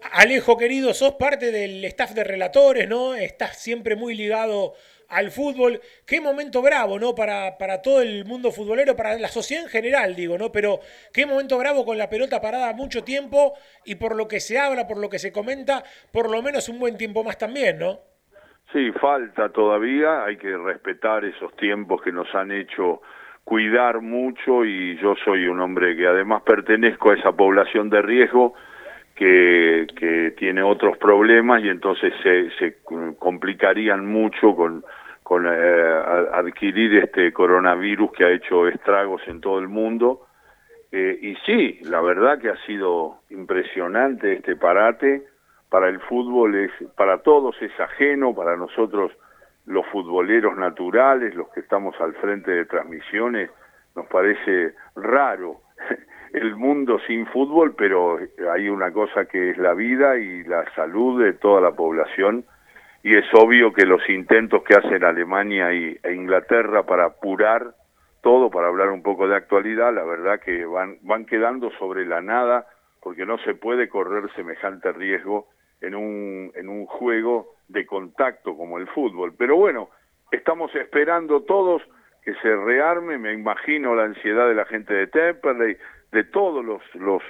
Alejo, querido, sos parte del staff de relatores, ¿no? Estás siempre muy ligado al fútbol. Qué momento bravo, ¿no? Para, para todo el mundo futbolero, para la sociedad en general, digo, ¿no? Pero qué momento bravo con la pelota parada mucho tiempo y por lo que se habla, por lo que se comenta, por lo menos un buen tiempo más también, ¿no? Sí, falta todavía, hay que respetar esos tiempos que nos han hecho cuidar mucho y yo soy un hombre que además pertenezco a esa población de riesgo que, que tiene otros problemas y entonces se, se complicarían mucho con, eh, adquirir este coronavirus que ha hecho estragos en todo el mundo. Eh, y sí, la verdad que ha sido impresionante este parate. Para el fútbol es, para todos es ajeno, para nosotros los futboleros naturales, los que estamos al frente de transmisiones, nos parece raro el mundo sin fútbol, pero hay una cosa que es la vida y la salud de toda la población y es obvio que los intentos que hacen Alemania y, e Inglaterra para apurar todo, para hablar un poco de actualidad, la verdad que van, van quedando sobre la nada porque no se puede correr semejante riesgo en un, en un juego de contacto como el fútbol. Pero bueno, estamos esperando todos que se rearme, me imagino la ansiedad de la gente de Temperley, de todos los, los,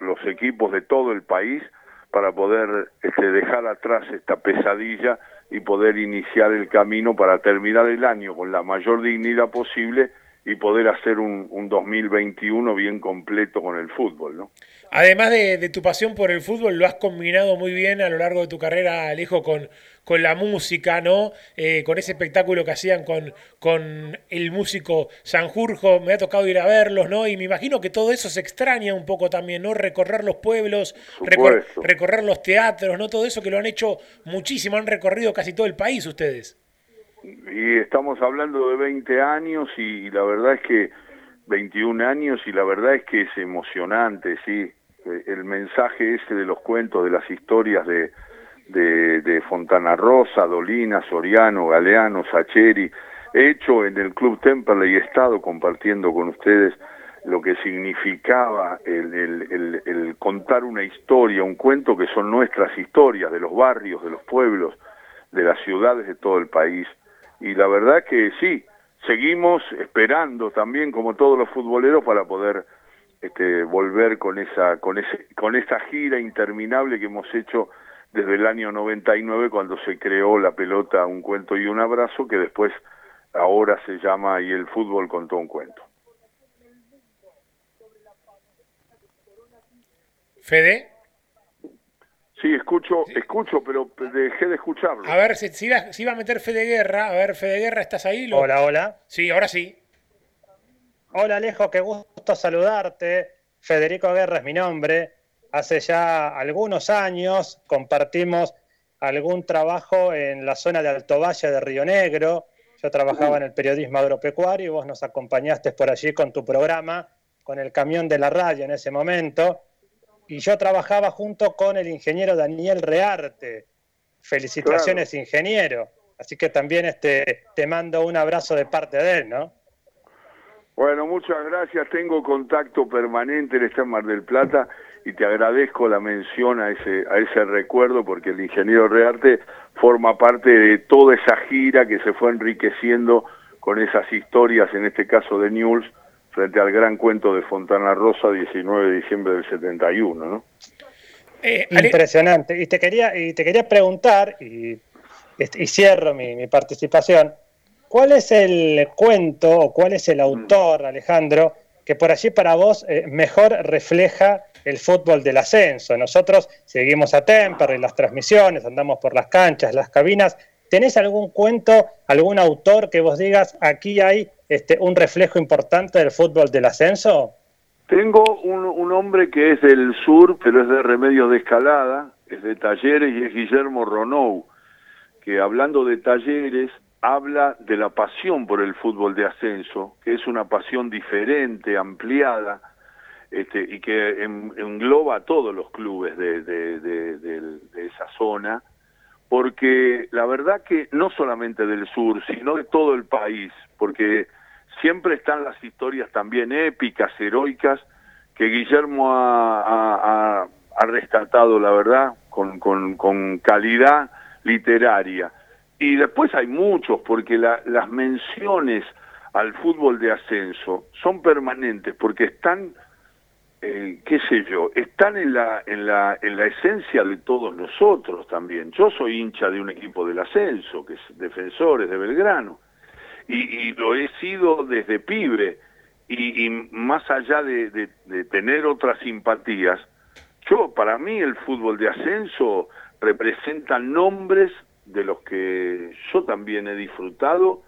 los, equipos de todo el país para poder este, dejar atrás esta pesadilla y poder iniciar el camino para terminar el año con la mayor dignidad posible y poder hacer un, un 2021 bien completo con el fútbol, ¿no? Además de, tu pasión por el fútbol, lo has combinado muy bien a lo largo de tu carrera, Alejo, con, con la música, ¿no? Eh, con ese espectáculo que hacían con, con el músico Sanjurjo, me ha tocado ir a verlos, ¿no? Y me imagino que todo eso se extraña un poco también, ¿no? Recorrer los pueblos, recorrer los teatros, ¿no? Todo eso que lo han hecho muchísimo, han recorrido casi todo el país ustedes. Y estamos hablando de 20 años y la verdad es que 21 años y la verdad es que es emocionante, sí. El mensaje ese de los cuentos, de las historias de, de, Fontana Rosa, Dolina, Soriano, Galeano, Sacheri, he hecho en el Club Temperley y he estado compartiendo con ustedes lo que significaba el, contar una historia, un cuento que son nuestras historias de los barrios, de los pueblos, de las ciudades de todo el país. Y la verdad que sí, seguimos esperando también como todos los futboleros para poder este, volver con esa con ese con esta gira interminable que hemos hecho desde el año 99 cuando se creó la pelota un cuento y un abrazo que después ahora se llama y el fútbol contó un cuento. Fede Sí, escucho, escucho, pero dejé de escucharlo. A ver, si, si, iba, a meter Fede Guerra. A ver, Fede Guerra, ¿estás ahí? Hola, hola. Sí, ahora sí. Hola, Alejo, qué gusto saludarte. Federico Guerra es mi nombre. Hace ya algunos años compartimos algún trabajo en la zona de Alto Valle de Río Negro. Yo trabajaba en el periodismo agropecuario y vos nos acompañaste por allí con tu programa, con el camión de la raya en ese momento y yo trabajaba junto con el ingeniero Daniel Rearte. Felicitaciones, ingeniero. Así que también este, te mando un abrazo de parte de él, ¿no? Bueno, muchas gracias. Tengo contacto permanente en este Mar del Plata y te agradezco la mención a ese, a ese recuerdo porque el ingeniero Rearte forma parte de toda esa gira que se fue enriqueciendo con esas historias, en este caso de News, frente al gran cuento de Fontana Rosa, 19 de diciembre del 71, ¿no? Eh, Impresionante. Y te quería, y te quería preguntar, y, y cierro mi, participación, ¿cuál es el cuento o cuál es el autor, Alejandro, que por allí para vos eh, mejor refleja el fútbol del ascenso? Nosotros seguimos a Temper en las transmisiones, andamos por las canchas, las cabinas. ¿Tenés algún cuento, algún autor que vos digas, aquí hay este, un reflejo importante del fútbol del ascenso? Tengo un, hombre que es del sur, pero es de Remedios de Escalada, es de Talleres y es Guillermo Ronou, que hablando de Talleres habla de la pasión por el fútbol de ascenso, que es una pasión diferente, ampliada, este, y que engloba a todos los clubes de, de esa zona, porque la verdad que no solamente del sur, sino de todo el país, porque siempre están las historias también épicas, heroicas, que Guillermo ha, rescatado, la verdad, con, con, calidad literaria. Y después hay muchos, porque la- las menciones al fútbol de ascenso son permanentes, porque están, eh, qué sé yo, están en la, en, la, en la esencia de todos nosotros también. Yo soy hincha de un equipo del ascenso, que es Defensores de Belgrano, y, lo he sido desde pibe, y, y más allá de, de- de tener otras simpatías, yo, para mí, el fútbol de ascenso representa nombres de los que yo también he disfrutado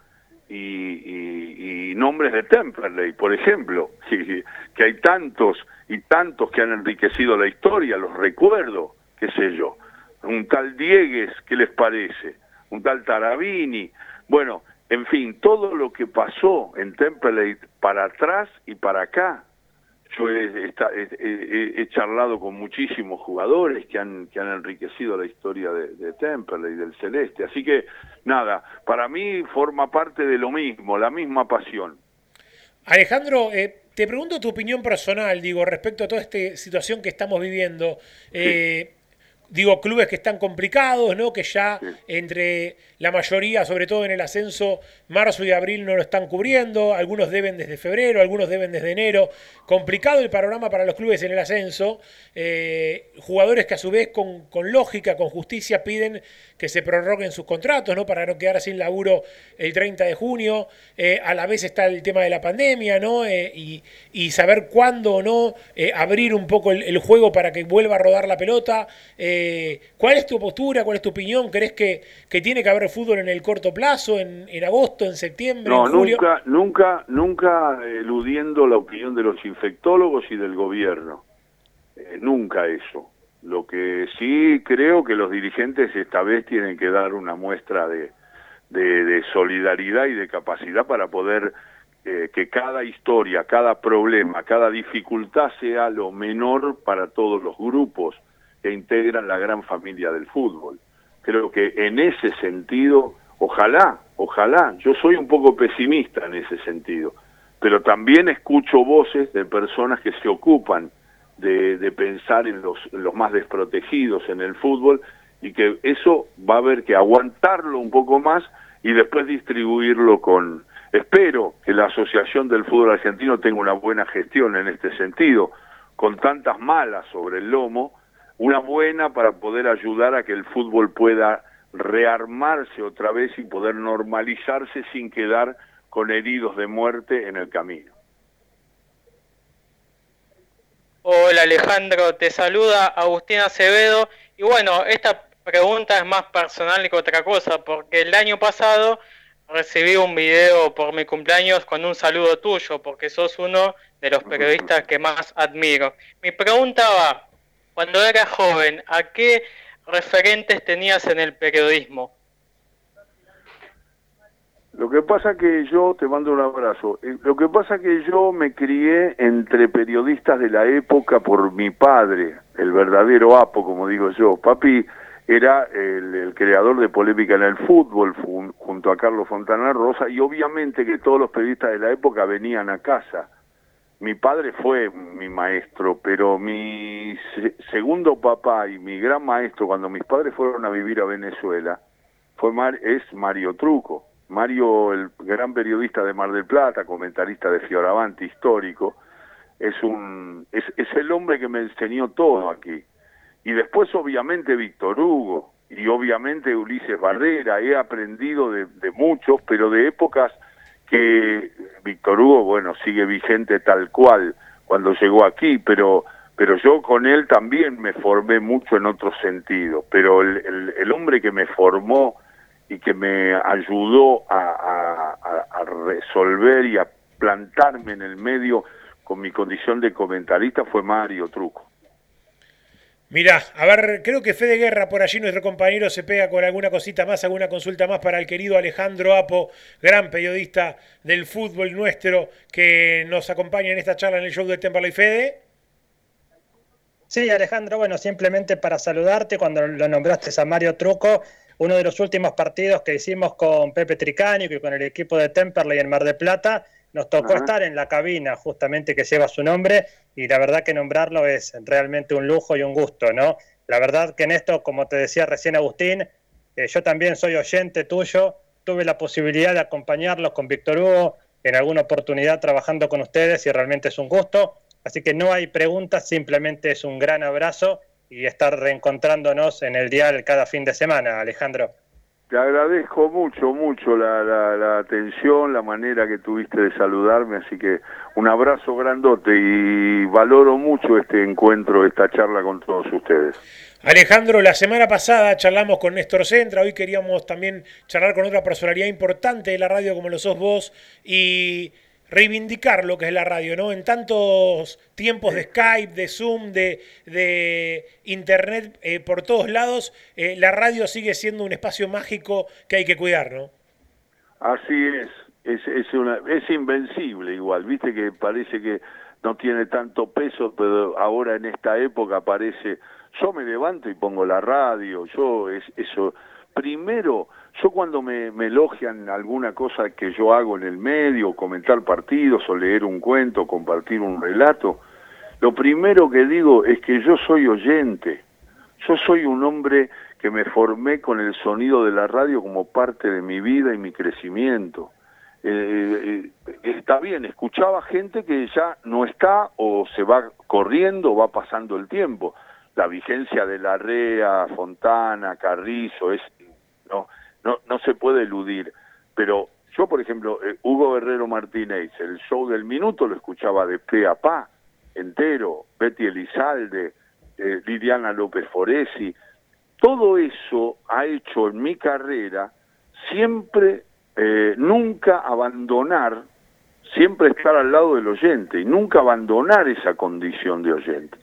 y, y- nombres de Temperley, por ejemplo, que, que hay tantos y tantos que han enriquecido la historia, los recuerdo, qué sé yo. Un tal Diegues, ¿qué les parece? Un tal Tarabini. Bueno, en fin, todo lo que pasó en Temperley para atrás y para acá, yo he, charlado con muchísimos jugadores que han, que han enriquecido la historia de, de Temperley, del Celeste. Así que, nada, para mí forma parte de lo mismo, la misma pasión. Alejandro, eh, te pregunto tu opinión personal, digo, respecto a toda esta situación que estamos viviendo. Eh, Digo, clubes que están complicados, ¿no? Que ya entre la mayoría, sobre todo en el ascenso, marzo y abril no lo están cubriendo. Algunos deben desde febrero, algunos deben desde enero. Complicado el panorama para los clubes en el ascenso. Eh, jugadores que a su vez con, con lógica, con justicia, piden que se prorroguen sus contratos, ¿no? Para no quedar sin laburo el 30 de junio. Eh, a la vez está el tema de la pandemia, ¿no? Eh, y, y saber cuándo o no abrir un poco el, el juego para que vuelva a rodar la pelota. Eh, ¿Cuál es tu postura? ¿Cuál es tu opinión? ¿Crees que, que tiene que haber fútbol en el corto plazo, en, en agosto, en septiembre, No, en julio? nunca, nunca, nunca eludiendo la opinión de los infectólogos y del gobierno. Eh, nunca eso. Lo que sí creo que los dirigentes esta vez tienen que dar una muestra de, de, de solidaridad y de capacidad para poder eh, que cada historia, cada problema, cada dificultad sea lo menor para todos los grupos que integran la gran familia del fútbol. Creo que en ese sentido, ojalá, ojalá, yo soy un poco pesimista en ese sentido, pero también escucho voces de personas que se ocupan de, pensar en los más desprotegidos en el fútbol y que eso va a haber que aguantarlo un poco más y después distribuirlo con... Espero que la Asociación del Fútbol Argentino tenga una buena gestión en este sentido, con tantas malas sobre el lomo, una buena para poder ayudar a que el fútbol pueda rearmarse otra vez y poder normalizarse sin quedar con heridos de muerte en el camino. Hola Alejandro, te saluda Agustín Acevedo. Y bueno, esta pregunta es más personal que otra cosa, porque el año pasado recibí un video por mi cumpleaños con un saludo tuyo, porque sos uno de los periodistas que más admiro. Mi pregunta va, cuando eras joven, ¿a qué referentes tenías en el periodismo? Lo que pasa que yo, te mando un abrazo, Eh, lo que pasa que yo me crié entre periodistas de la época por mi padre, el verdadero Apo, como digo yo. Papi era el, el creador de polémica en el fútbol junto a Carlos Fontana Rosa y obviamente que todos los periodistas de la época venían a casa. Mi padre fue mi maestro, pero mi se- segundo papá y mi gran maestro cuando mis padres fueron a vivir a Venezuela fue Mar- es Mario Truco. Mario, el gran periodista de Mar del Plata, comentarista de Fioravante, histórico, es un es, es el hombre que me enseñó todo aquí. Y después obviamente Víctor Hugo y obviamente Ulises Barrera, he aprendido de, de muchos, pero de épocas que Víctor Hugo, bueno, sigue vigente tal cual cuando llegó aquí, pero pero yo con él también me formé mucho en otro sentido, pero el, el, hombre que me formó y que me ayudó a resolver y a plantarme en el medio con mi condición de comentarista fue Mario Truco. Mirá, a ver, creo que Fede Guerra por allí, nuestro compañero, se pega con alguna cosita más, alguna consulta más para el querido Alejandro Apo, gran periodista del fútbol nuestro, que nos acompaña en esta charla en el show de Temperley Fede. Sí, Alejandro, bueno, simplemente para saludarte cuando lo nombraste a Mario Truco, uno de los últimos partidos que hicimos con Pepe Tricánico y con el equipo de Temperley en Mar de Plata, nos tocó Ajá. estar en la cabina justamente que lleva su nombre y la verdad que nombrarlo es realmente un lujo y un gusto, ¿no? La verdad que en esto, como te decía recién Agustín, Eh, yo también soy oyente tuyo, tuve la posibilidad de acompañarlos con Víctor Hugo en alguna oportunidad trabajando con ustedes y realmente es un gusto. Así que no hay preguntas, simplemente es un gran abrazo y estar reencontrándonos en el dial cada fin de semana, Alejandro. Te agradezco mucho, mucho la, atención, la manera que tuviste de saludarme, así que un abrazo grandote y valoro mucho este encuentro, esta charla con todos ustedes. Alejandro, la semana pasada charlamos con Néstor Centra, hoy queríamos también charlar con otra personalidad importante de la radio como lo sos vos y reivindicar lo que es la radio, ¿no? En tantos tiempos de Skype, de Zoom, de, de Internet eh, por todos lados, eh, la radio sigue siendo un espacio mágico que hay que cuidar, ¿no? Así es, es, es, una, es invencible igual, viste que parece que no tiene tanto peso, pero ahora en esta época parece, yo me levanto y pongo la radio, yo es eso, primero yo cuando me, elogian alguna cosa que yo hago en el medio, comentar partidos o leer un cuento, compartir un relato, lo primero que digo es que yo soy oyente. Yo soy un hombre que me formé con el sonido de la radio como parte de mi vida y mi crecimiento. Eh, eh, está bien, escuchaba gente que ya no está o se va corriendo o va pasando el tiempo. La vigencia de la REA, Fontana, Carrizo, es, no, no, no se puede eludir. Pero yo, por ejemplo, eh, Hugo Guerrero Martínez, el show del minuto lo escuchaba de pe a pa, entero, Betty Elizalde, eh, Liliana López Foresi, todo eso ha hecho en mi carrera siempre, eh, nunca abandonar, siempre estar al lado del oyente y nunca abandonar esa condición de oyente.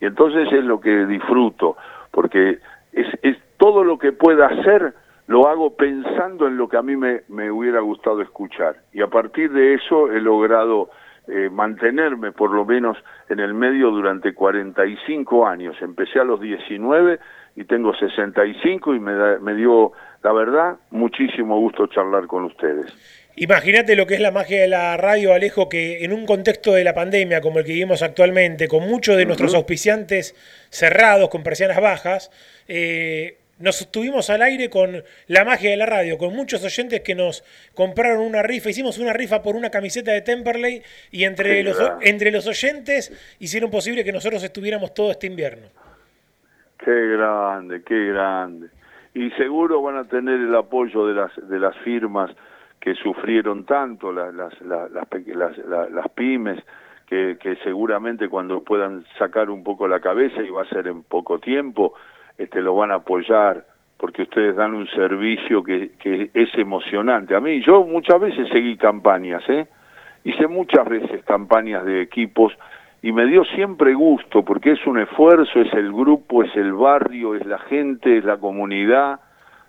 Y entonces es lo que disfruto, porque es, es todo lo que pueda hacer lo hago pensando en lo que a mí me, me hubiera gustado escuchar. Y a partir de eso he logrado eh, mantenerme por lo menos en el medio durante 45 años. Empecé a los 19 y tengo 65 y me, da, me dio, la verdad, muchísimo gusto charlar con ustedes. Imagínate lo que es la magia de la radio, Alejo, que en un contexto de la pandemia como el que vivimos actualmente, con muchos de nuestros auspiciantes cerrados, con persianas bajas, eh, nos estuvimos al aire con la magia de la radio, con muchos oyentes que nos compraron una rifa, hicimos una rifa por una camiseta de Temperley y entre, los, entre los oyentes hicieron posible que nosotros estuviéramos todo este invierno. Qué grande, qué grande. Y seguro van a tener el apoyo de las, de las firmas que sufrieron tanto, las, las, las, las, las pymes, que, que seguramente cuando puedan sacar un poco la cabeza, y va a ser en poco tiempo, este, lo van a apoyar, porque ustedes dan un servicio que, es emocionante. A mí, yo muchas veces seguí campañas, ¿eh? hice muchas veces campañas de equipos y me dio siempre gusto, porque es un esfuerzo, es el grupo, es el barrio, es la gente, es la comunidad.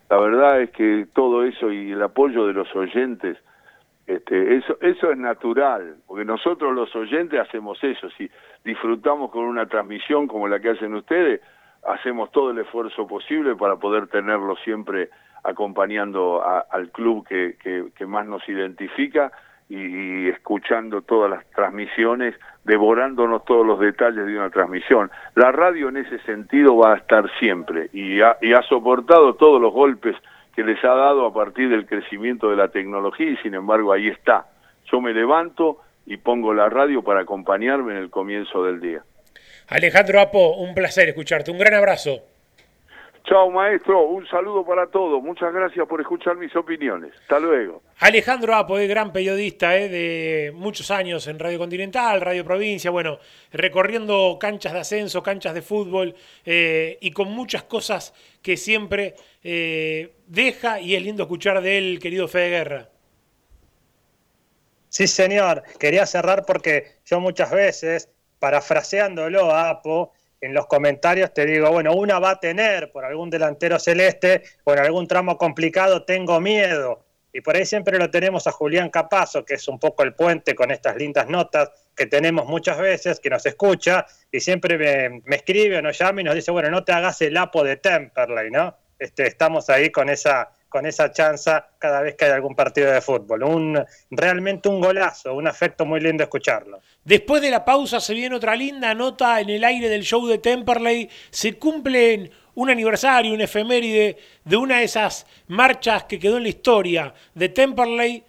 La verdad es que todo eso y el apoyo de los oyentes, este, eso, eso es natural, porque nosotros los oyentes hacemos eso, si disfrutamos con una transmisión como la que hacen ustedes, hacemos todo el esfuerzo posible para poder tenerlo siempre acompañando al club que, que, que, más nos identifica y, y, escuchando todas las transmisiones, devorándonos todos los detalles de una transmisión. La radio en ese sentido va a estar siempre y ha, y ha soportado todos los golpes que les ha dado a partir del crecimiento de la tecnología y sin embargo ahí está. Yo me levanto y pongo la radio para acompañarme en el comienzo del día. Alejandro Apo, un placer escucharte. Un gran abrazo. Chao, maestro. Un saludo para todos. Muchas gracias por escuchar mis opiniones. Hasta luego. Alejandro Apo es gran periodista eh, de muchos años en Radio Continental, Radio Provincia, bueno, recorriendo canchas de ascenso, canchas de fútbol eh, y con muchas cosas que siempre eh, deja y es lindo escuchar de él, querido Fede Guerra. Sí, señor. Quería cerrar porque yo muchas veces parafraseándolo a Apo, en los comentarios te digo, bueno, una va a tener por algún delantero celeste o en algún tramo complicado tengo miedo. Y por ahí siempre lo tenemos a Julián Capazo, que es un poco el puente con estas lindas notas que tenemos muchas veces, que nos escucha y siempre me, me escribe o nos llama y nos dice, bueno, no te hagas el Apo de Temperley, ¿no? Este, estamos ahí con esa con esa chanza cada vez que hay algún partido de fútbol. Un, realmente un golazo, un afecto muy lindo escucharlo. Después de la pausa se viene otra linda nota en el aire del show de Temperley. Se cumplen un aniversario, un efeméride de una de esas marchas que quedó en la historia de Temperley,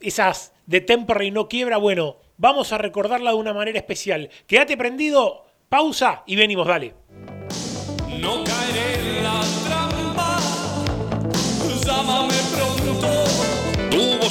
esas de Temperley no quiebra, bueno, vamos a recordarla de una manera especial. Quédate prendido, pausa y venimos, dale. No caeré en la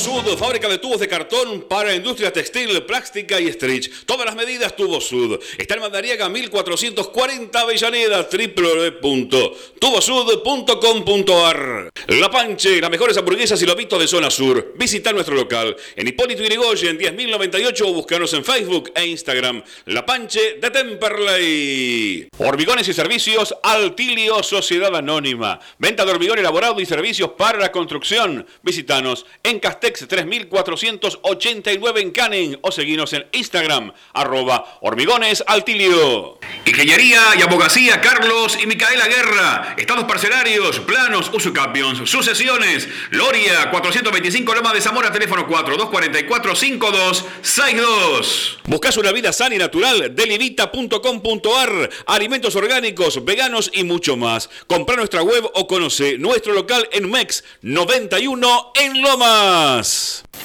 Sud, fábrica de tubos de cartón para industria textil, plástica y stretch. Todas las medidas Tubo Sud. Está en Mandariaga 1440 Avellaneda, www.tubosud.com.ar. La Panche, las mejores hamburguesas y lobitos de zona sur. Visita nuestro local en Hipólito Yrigoyen 1001098 o búscanos en Facebook e Instagram. La Panche de Temperley. Hormigones y servicios Altilio Sociedad Anónima. Venta de hormigón elaborado y servicios para la construcción. Visitanos en Castex 3489 en Canning o seguinos en Instagram arroba hormigones altilio. Ingeniería y abogacía Carlos y Micaela Guerra. Estados parcelarios, planos, usucapions, sucesiones. Loria 425 Loma de Zamora, teléfono 4244 5262. Buscas una vida sana y natural, delivita.com.ar, alimentos orgánicos, veganos y mucho más. Compra nuestra web o conoce nuestro local en MEX 91 en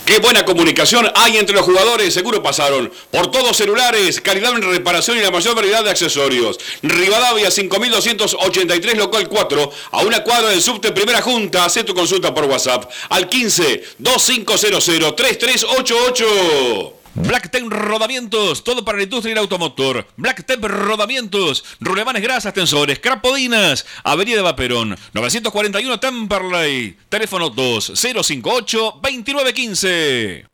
Qué buena comunicación hay entre los jugadores, seguro pasaron por todos celulares, calidad en reparación y la mayor variedad de accesorios. Rivadavia 5283 local 4, a una cuadra del subte Primera Junta, haz tu consulta por WhatsApp al 15 2500 3388. Blacktep Rodamientos, todo para la industria del automotor. Blacktep Rodamientos, rulemanes grasas, tensores, crapodinas. Avenida Vaperón, 941 Temperley. Teléfono 2058-2915.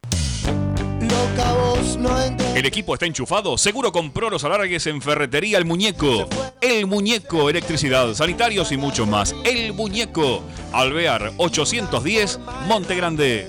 El equipo está enchufado. Seguro compró los alargues en Ferretería El Muñeco. El Muñeco, electricidad, sanitarios y mucho más. El Muñeco. Alvear 810, Monte Grande.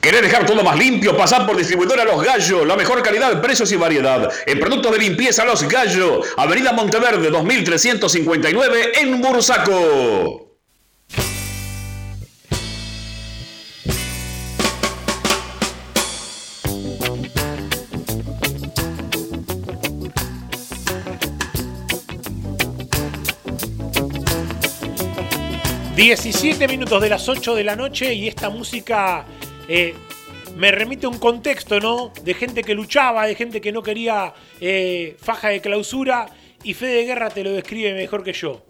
¿Querés dejar todo más limpio? Pasar por distribuidora Los Gallos. La mejor calidad, precios y variedad. En productos de limpieza Los Gallos. Avenida Monteverde 2359 en Bursaco. 17 minutos de las 8 de la noche y esta música eh, me remite a un contexto, ¿no? De gente que luchaba, de gente que no quería eh, faja de clausura y Fede Guerra te lo describe mejor que yo.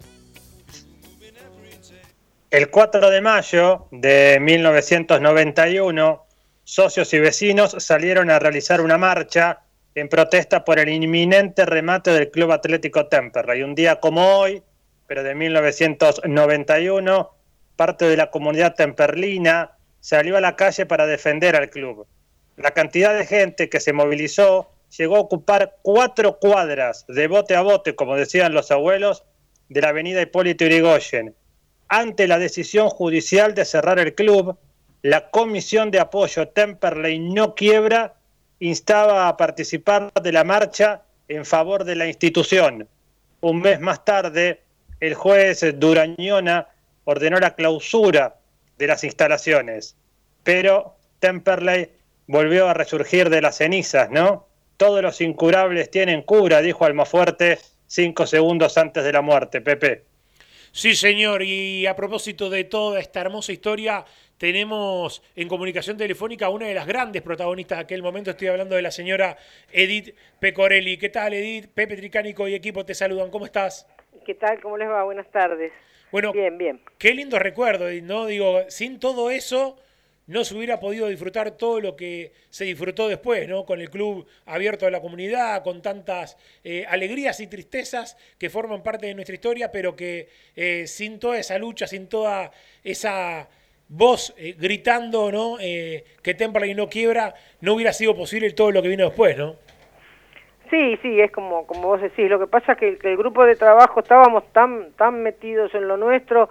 El 4 de mayo de 1991, socios y vecinos salieron a realizar una marcha en protesta por el inminente remate del Club Atlético Temperley. Un día como hoy, pero de 1991, parte de la comunidad temperlina salió a la calle para defender al club. La cantidad de gente que se movilizó llegó a ocupar cuatro cuadras de bote a bote, como decían los abuelos, de la avenida Hipólito Yrigoyen. Ante la decisión judicial de cerrar el club, la Comisión de Apoyo Temperley No Quiebra instaba a participar de la marcha en favor de la institución. Un mes más tarde, el juez Durañona ordenó la clausura de las instalaciones, pero Temperley volvió a resurgir de las cenizas, ¿no? Todos los incurables tienen cura, dijo Almafuerte cinco segundos antes de la muerte, Pepe. Sí, señor, y a propósito de toda esta hermosa historia, tenemos en comunicación telefónica a una de las grandes protagonistas de aquel momento. Estoy hablando de la señora Edith Pecorelli. ¿Qué tal, Edith? Pepe Tricánico y equipo te saludan. ¿Cómo estás? ¿Qué tal? ¿Cómo les va? Buenas tardes. Bueno, bien, bien. Qué lindo recuerdo, ¿no? Digo, sin todo eso no se hubiera podido disfrutar todo lo que se disfrutó después, ¿no? Con el club abierto a la comunidad, con tantas eh, alegrías y tristezas que forman parte de nuestra historia, pero que eh, sin toda esa lucha, sin toda esa voz eh, gritando, ¿no? Que Temperley no quiebra, no hubiera sido posible todo lo que vino después, ¿no? Sí, sí, es como, como vos decís. Lo que pasa es que, el grupo de trabajo estábamos tan, tan metidos en lo nuestro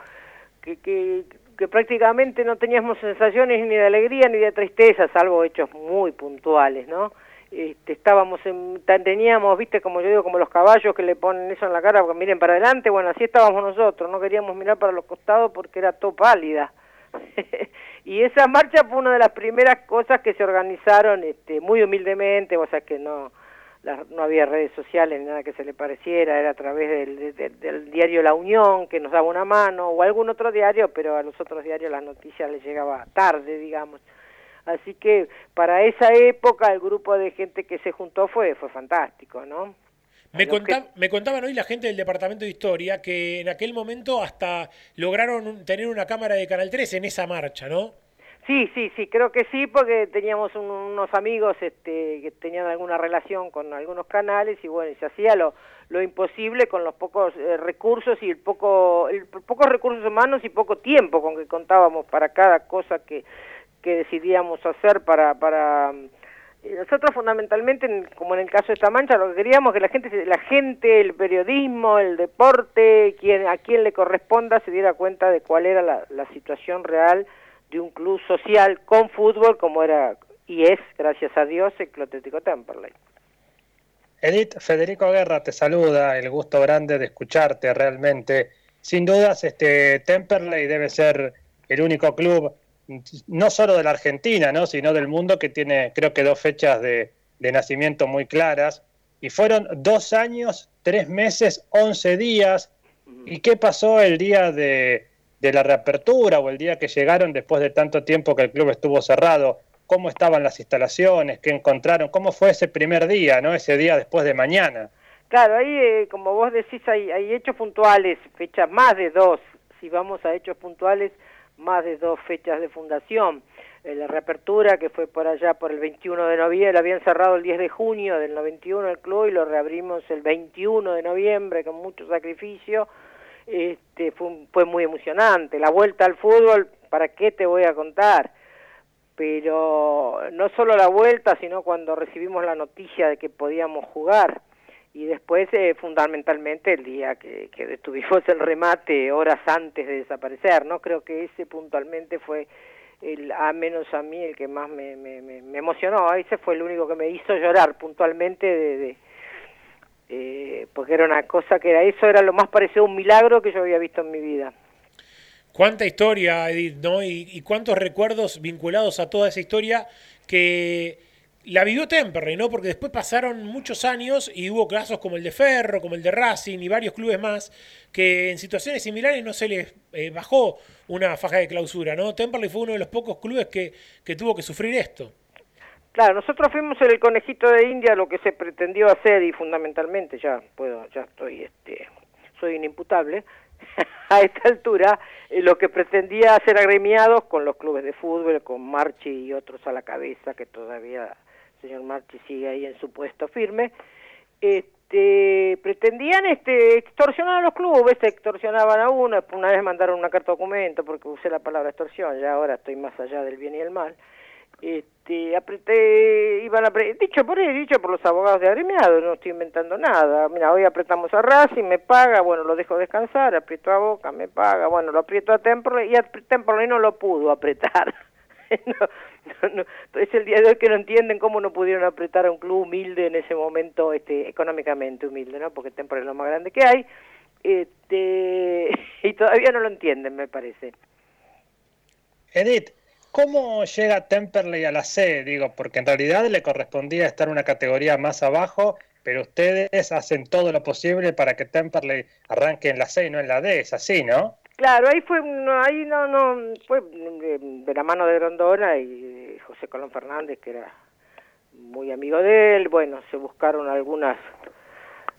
que, que que prácticamente no teníamos sensaciones ni de alegría ni de tristeza, salvo hechos muy puntuales, ¿no? Este, estábamos en, teníamos, viste, como yo digo, como los caballos que le ponen eso en la cara porque miren para adelante, bueno, así estábamos nosotros, no queríamos mirar para los costados porque era todo pálida. y esa marcha fue una de las primeras cosas que se organizaron este, muy humildemente, o sea que no, no había redes sociales ni nada que se le pareciera, era a través del, del, diario La Unión que nos daba una mano o algún otro diario, pero a los otros diarios las noticias les llegaba tarde, digamos. Así que para esa época el grupo de gente que se juntó fue, fue fantástico, ¿no? Me, me contaban hoy la gente del Departamento de Historia que en aquel momento hasta lograron tener una cámara de Canal 3 en esa marcha, ¿no? Sí, sí, sí, creo que sí, porque teníamos unos amigos este, que tenían alguna relación con algunos canales y bueno, se hacía lo, lo imposible con los pocos eh, recursos y el poco, el, pocos recursos humanos y poco tiempo con que contábamos para cada cosa que, que decidíamos hacer para, para nosotros fundamentalmente, como en el caso de esta mancha, lo que queríamos que la gente, la gente, el periodismo, el deporte, quien, a quien le corresponda se diera cuenta de cuál era la, la situación real de un club social con fútbol como era y es, gracias a Dios, el Club Atlético Temperley. Edith, Federico Guerra te saluda, el gusto grande de escucharte realmente. Sin dudas, este Temperley debe ser el único club, no solo de la Argentina, ¿no? sino del mundo que tiene, creo que dos fechas de, de nacimiento muy claras. Y fueron dos años, tres meses, once días. ¿Y qué pasó el día de, de la reapertura o el día que llegaron después de tanto tiempo que el club estuvo cerrado, cómo estaban las instalaciones, qué encontraron, cómo fue ese primer día, ¿no? Ese día después de mañana. Claro, ahí, eh, como vos decís, hay, hay hechos puntuales, fechas más de dos, si vamos a hechos puntuales, más de dos fechas de fundación. Eh, la reapertura, que fue por allá por el 21 de noviembre, lo habían cerrado el 10 de junio del 91 el club y lo reabrimos el 21 de noviembre con mucho sacrificio este, fue, fue muy emocionante. La vuelta al fútbol, ¿para qué te voy a contar? Pero no solo la vuelta, sino cuando recibimos la noticia de que podíamos jugar. Y después, eh, fundamentalmente, el día que, que detuvimos el remate horas antes de desaparecer, ¿no? Creo que ese puntualmente fue, el, a menos a mí, el que más me, me, me, emocionó. Ese fue el único que me hizo llorar puntualmente de eh, porque era una cosa que era eso, era lo más parecido a un milagro que yo había visto en mi vida. Cuánta historia, Edith, ¿no? Y, cuántos recuerdos vinculados a toda esa historia que la vivió Temperley, ¿no? Porque después pasaron muchos años y hubo casos como el de Ferro, como el de Racing y varios clubes más que en situaciones similares no se les eh, bajó una faja de clausura, ¿no? Temperley fue uno de los pocos clubes que, que tuvo que sufrir esto. Claro, nosotros fuimos el conejito de India lo que se pretendió hacer y fundamentalmente ya puedo, ya estoy, este, soy inimputable a esta altura, eh, lo que pretendía hacer agremiados con los clubes de fútbol, con Marchi y otros a la cabeza, que todavía el señor Marchi sigue ahí en su puesto firme, este, pretendían este, extorsionar a los clubes, extorsionaban a uno, una vez mandaron una carta documento porque usé la palabra extorsión, ya ahora estoy más allá del bien y el mal, este, apreté, iban a dicho por él, dicho por los abogados de agremiados, no estoy inventando nada. Mira, hoy apretamos a Racing, me paga, bueno, lo dejo descansar, aprieto a Boca, me paga, bueno, lo aprieto a Temple y a Temple no lo pudo apretar. no, es el día de hoy que no entienden cómo no pudieron apretar a un club humilde en ese momento, este, económicamente humilde, ¿no? Porque Temple es lo más grande que hay, este, y todavía no lo entienden, me parece. Edith, ¿Cómo llega Temperley a la C? Digo, porque en realidad le correspondía estar una categoría más abajo, pero ustedes hacen todo lo posible para que Temperley arranque en la C y no en la D, es así, ¿no? Claro, ahí fue, ahí no, no, fue de, la mano de Grondona y José Colón Fernández, que era muy amigo de él, bueno, se buscaron algunas,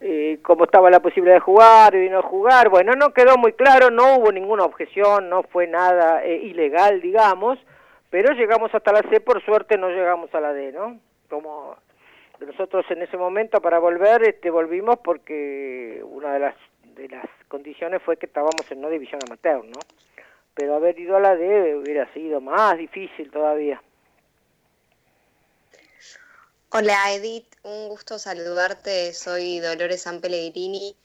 eh, como estaba la posibilidad de jugar y no jugar, bueno, no quedó muy claro, no hubo ninguna objeción, no fue nada eh, ilegal, digamos, pero llegamos hasta la C, por suerte no llegamos a la D, ¿no? Como nosotros en ese momento para volver, este, volvimos porque una de las, de las condiciones fue que estábamos en no división amateur, ¿no? Pero haber ido a la D hubiera sido más difícil todavía. Hola Edith, un gusto saludarte, soy Dolores San Pellegrini.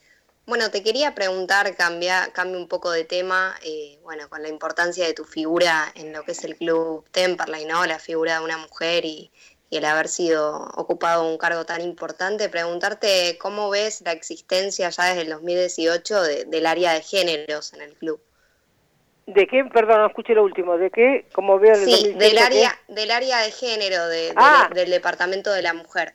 Bueno, te quería preguntar, cambia, cambia un poco de tema, eh, bueno, con la importancia de tu figura en lo que es el club Temperley, ¿no? La figura de una mujer y, y el haber sido ocupado un cargo tan importante, preguntarte cómo ves la existencia ya desde el 2018 de- del área de géneros en el club. ¿De qué? Perdón, no escuché lo último. ¿De qué? Como veo el Sí, 2018, del ¿qué? área, del área de género de- de- Ah. del departamento de la mujer.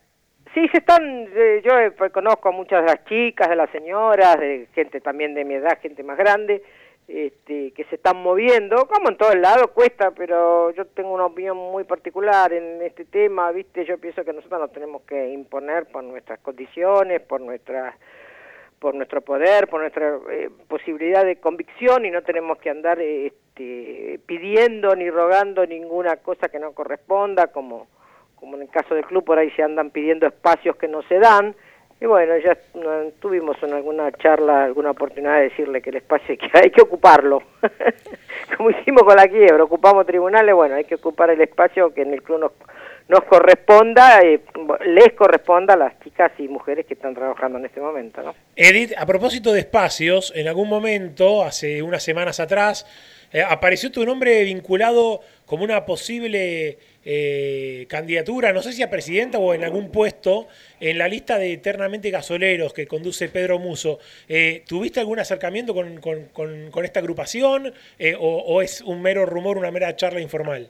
Sí, se están, eh, yo eh, pues, conozco a muchas de las chicas, de las señoras, de gente también de mi edad, gente más grande, este, que se están moviendo, como en todos lados cuesta, pero yo tengo una opinión muy particular en este tema, viste, yo pienso que nosotros nos tenemos que imponer por nuestras condiciones, por nuestras por nuestro poder, por nuestra eh, posibilidad de convicción y no tenemos que andar este, pidiendo ni rogando ninguna cosa que no corresponda, como como en el caso del club por ahí se andan pidiendo espacios que no se dan. Y bueno, ya tuvimos en alguna charla alguna oportunidad de decirle que el espacio hay que, hay que ocuparlo. como hicimos con la quiebra, ocupamos tribunales, bueno, hay que ocupar el espacio que en el club nos, nos corresponda, eh, les corresponda a las chicas y mujeres que están trabajando en este momento, ¿no? Edith, a propósito de espacios, en algún momento, hace unas semanas atrás, eh, apareció tu nombre vinculado como una posible eh, candidatura, no sé si a presidenta o en algún puesto, en la lista de eternamente gasoleros que conduce Pedro Muso. Eh, ¿Tuviste algún acercamiento con, con- con- esta agrupación eh, o, o es un mero rumor, una mera charla informal?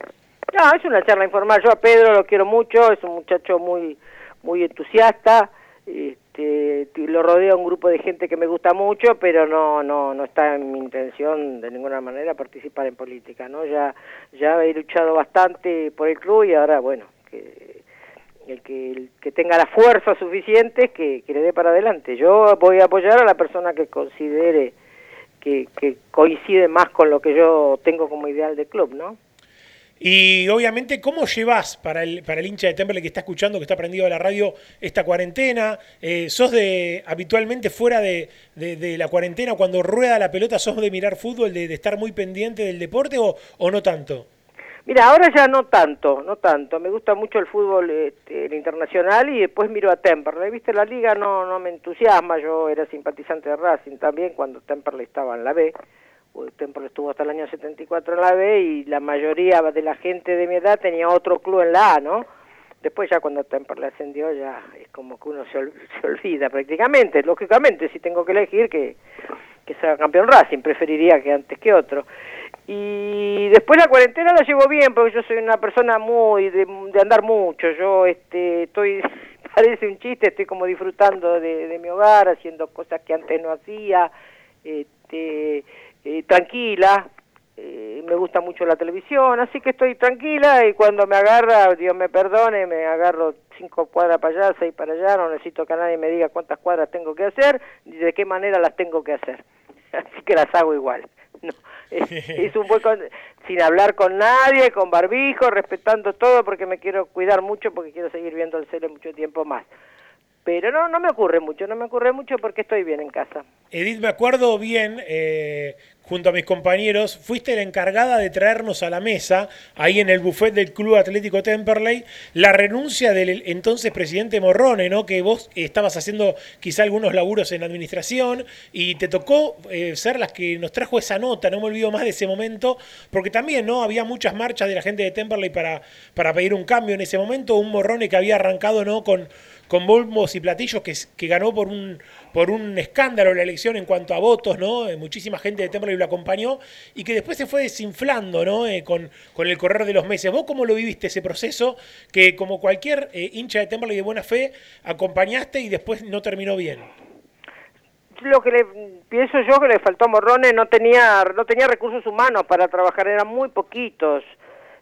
No, es una charla informal. Yo a Pedro lo quiero mucho, es un muchacho muy muy entusiasta. Este, lo rodea un grupo de gente que me gusta mucho, pero no no no está en mi intención de ninguna manera participar en política, ¿no? Ya ya he luchado bastante por el club y ahora bueno, que el que el que tenga la fuerza suficiente que, que le dé para adelante. Yo voy a apoyar a la persona que considere que, que coincide más con lo que yo tengo como ideal de club, ¿no? Y obviamente, ¿cómo llevas para el, para el hincha de Temple que está escuchando, que está prendido a la radio, esta cuarentena? Eh, ¿Sos de habitualmente fuera de, de- de la cuarentena, cuando rueda la pelota, sos de mirar fútbol, de, de estar muy pendiente del deporte o, o no tanto? Mira, ahora ya no tanto, no tanto. Me gusta mucho el fútbol este, el internacional y después miro a Temperley. Viste, la liga no, no me entusiasma. Yo era simpatizante de Racing también cuando Temperley estaba en la B. Pues Temperley estuvo hasta el año 74 en la B y la mayoría de la gente de mi edad tenía otro club en la A, ¿no? Después ya cuando Temperley ascendió ya es como que uno se, se olvida prácticamente. Lógicamente, si tengo que elegir que, que sea campeón Racing, preferiría que antes que otro. Y después la cuarentena la llevo bien porque yo soy una persona muy de, de andar mucho. Yo este estoy parece un chiste, estoy como disfrutando de, de mi hogar, haciendo cosas que antes no hacía, este eh, tranquila. eh, me gusta mucho la televisión, así que estoy tranquila y cuando me agarra, Dios me perdone, me agarro cinco cuadras para allá, seis para allá, no necesito que nadie me diga cuántas cuadras tengo que hacer ni de qué manera las tengo que hacer. Así que las hago igual. No, es, es un buen con- sin hablar con nadie, con barbijo, respetando todo porque me quiero cuidar mucho porque quiero seguir viendo el cele mucho tiempo más. Pero no, no me ocurre mucho, no me ocurre mucho porque estoy bien en casa. Edith, me acuerdo bien, eh, junto a mis compañeros, fuiste la encargada de traernos a la mesa, ahí en el buffet del Club Atlético Temperley, la renuncia del entonces presidente Morrone, ¿no? Que vos estabas haciendo quizá algunos laburos en administración y te tocó eh, ser las que nos trajo esa nota, no me olvido más de ese momento, porque también, ¿no? Había muchas marchas de la gente de Temperley para, para pedir un cambio en ese momento, un Morrone que había arrancado, ¿no? Con, con bombos y platillos que, ganó por un, por un escándalo la elección en cuanto a votos, ¿no? Eh, Muchísima gente de Temperley lo acompañó y que después se fue desinflando, ¿no? Eh, con, con el correr de los meses. ¿Vos cómo lo viviste ese proceso que como cualquier eh, hincha de Temperley de buena fe acompañaste y después no terminó bien? Lo que le pienso yo que le faltó a Morrone no tenía no tenía recursos humanos para trabajar, eran muy poquitos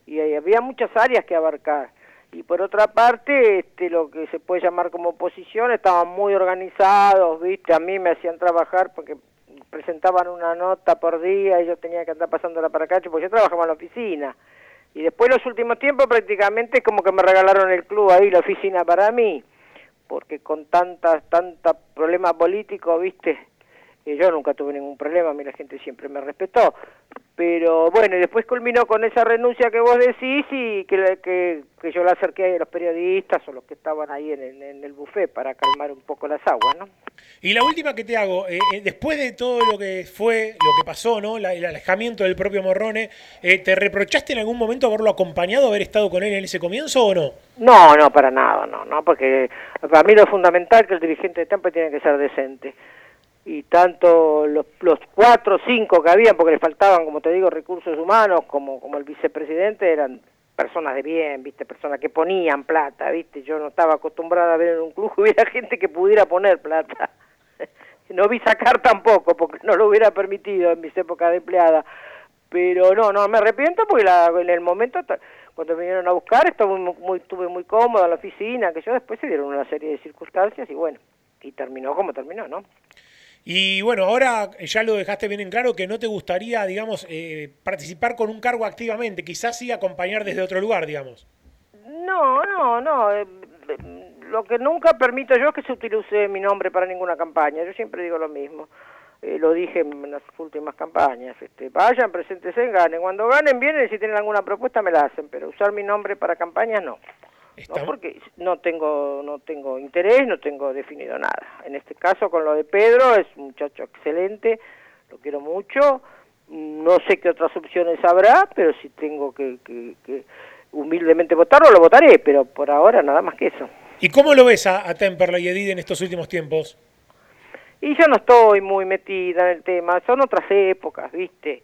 y ahí había muchas áreas que abarcar. Y por otra parte, este, lo que se puede llamar como oposición, estaban muy organizados, ¿viste? A mí me hacían trabajar porque presentaban una nota por día y yo tenía que andar pasándola para acá, porque yo trabajaba en la oficina. Y después los últimos tiempos prácticamente como que me regalaron el club ahí, la oficina para mí, porque con tantas, tantos problemas políticos, ¿viste? Eh, yo nunca tuve ningún problema, a mí la gente siempre me respetó. Pero bueno, y después culminó con esa renuncia que vos decís y que, que, que yo la acerqué a los periodistas o los que estaban ahí en, el- en el buffet para calmar un poco las aguas, ¿no? Y la última que te hago, eh, eh, después de todo lo que fue, lo que pasó, ¿no? La- el alejamiento del propio Morrone, eh, ¿te reprochaste en algún momento haberlo acompañado, haber estado con él en ese comienzo o no? No, no, para nada, no, no, porque para mí lo fundamental que el dirigente de Tampa tiene que ser decente. Y tanto los, los cuatro o cinco que habían, porque le faltaban, como te digo, recursos humanos, como, como el vicepresidente, eran personas de bien, viste, personas que ponían plata, viste. Yo no estaba acostumbrada a ver en un club que hubiera gente que pudiera poner plata. No vi sacar tampoco, porque no lo hubiera permitido en mis épocas de empleada. Pero no, no, me arrepiento porque la- en el momento, cuando me vinieron a buscar, estuve muy, muy- estuve muy cómoda en la oficina, que yo después se dieron una serie de circunstancias y bueno, y terminó como terminó, ¿no? Y bueno, ahora ya lo dejaste bien en claro que no te gustaría, digamos, eh, participar con un cargo activamente, quizás sí acompañar desde otro lugar, digamos. No, no, no. eh, eh, lo que nunca permito yo es que se utilice mi nombre para ninguna campaña. Yo siempre digo lo mismo. Eh, lo dije en las últimas campañas. Este, vayan, preséntense, ganen. Cuando ganen, vienen si tienen alguna propuesta me la hacen. Pero usar mi nombre para campañas no. No, porque no tengo, no tengo interés, no tengo definido nada. En este caso, con lo de Pedro, es un muchacho excelente, lo quiero mucho. No sé qué otras opciones habrá, pero si tengo que, que- que humildemente votarlo, lo votaré, pero por ahora nada más que eso. ¿Y cómo lo ves a, a Temperley y Edith en estos últimos tiempos? Y yo no estoy muy metida en el tema, son otras épocas, ¿viste?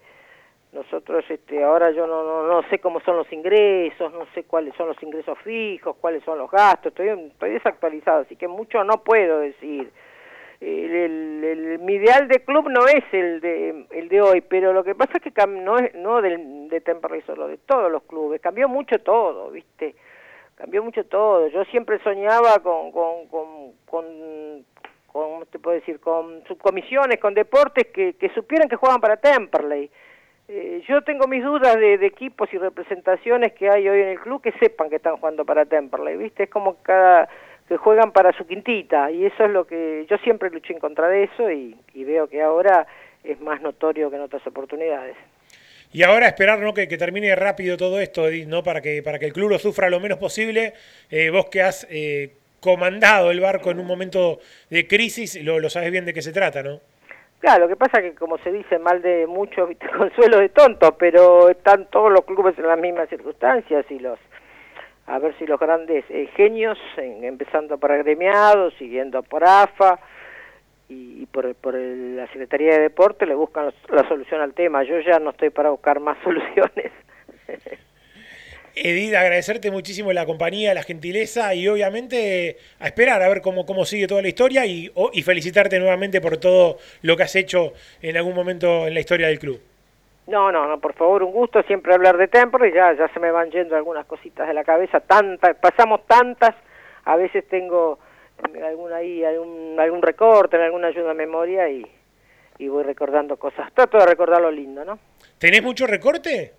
Nosotros este, ahora yo no, no, no sé cómo son los ingresos, no sé cuáles son los ingresos fijos, cuáles son los gastos, estoy, estoy desactualizado, así que mucho no puedo decir. El, mi ideal de club no es el de, el de hoy, pero lo que pasa es que no es no del, de Temperley solo, de todos los clubes, cambió mucho todo, ¿viste? Cambió mucho todo. Yo siempre soñaba con, con, con, con, con, ¿cómo te puedo decir? Con subcomisiones, con deportes que, que supieran que juegan para Temperley. Eh, yo tengo mis dudas de, equipos y representaciones que hay hoy en el club que sepan que están jugando para Temperley, ¿viste? Es como cada que juegan para su quintita y eso es lo que yo siempre luché en contra de eso y, veo que ahora es más notorio que en otras oportunidades. Y ahora esperar ¿no? que, termine rápido todo esto, ¿no? para, que, para que el club lo sufra lo menos posible. Eh, vos que has eh, comandado el barco en un momento de crisis, lo, lo sabes bien de qué se trata, ¿no? Claro, lo que pasa que como se dice mal de muchos, consuelo de tontos, pero están todos los clubes en las mismas circunstancias y los a ver si los grandes eh, genios, en- empezando por agremiados, siguiendo por AFA y, y por, por el- la Secretaría de Deporte, le buscan la solución al tema. Yo ya no estoy para buscar más soluciones. Edith, agradecerte muchísimo la compañía, la gentileza y obviamente a esperar a ver cómo, cómo sigue toda la historia y, y felicitarte nuevamente por todo lo que has hecho en algún momento en la historia del club. No, no, no, por favor, un gusto siempre hablar de Temple, ya, ya se me van yendo algunas cositas de la cabeza, tantas, pasamos tantas, a veces tengo algún ahí, algún, algún recorte, alguna ayuda a memoria y, y voy recordando cosas. Trato de recordar lo lindo, ¿no? ¿Tenés mucho recorte?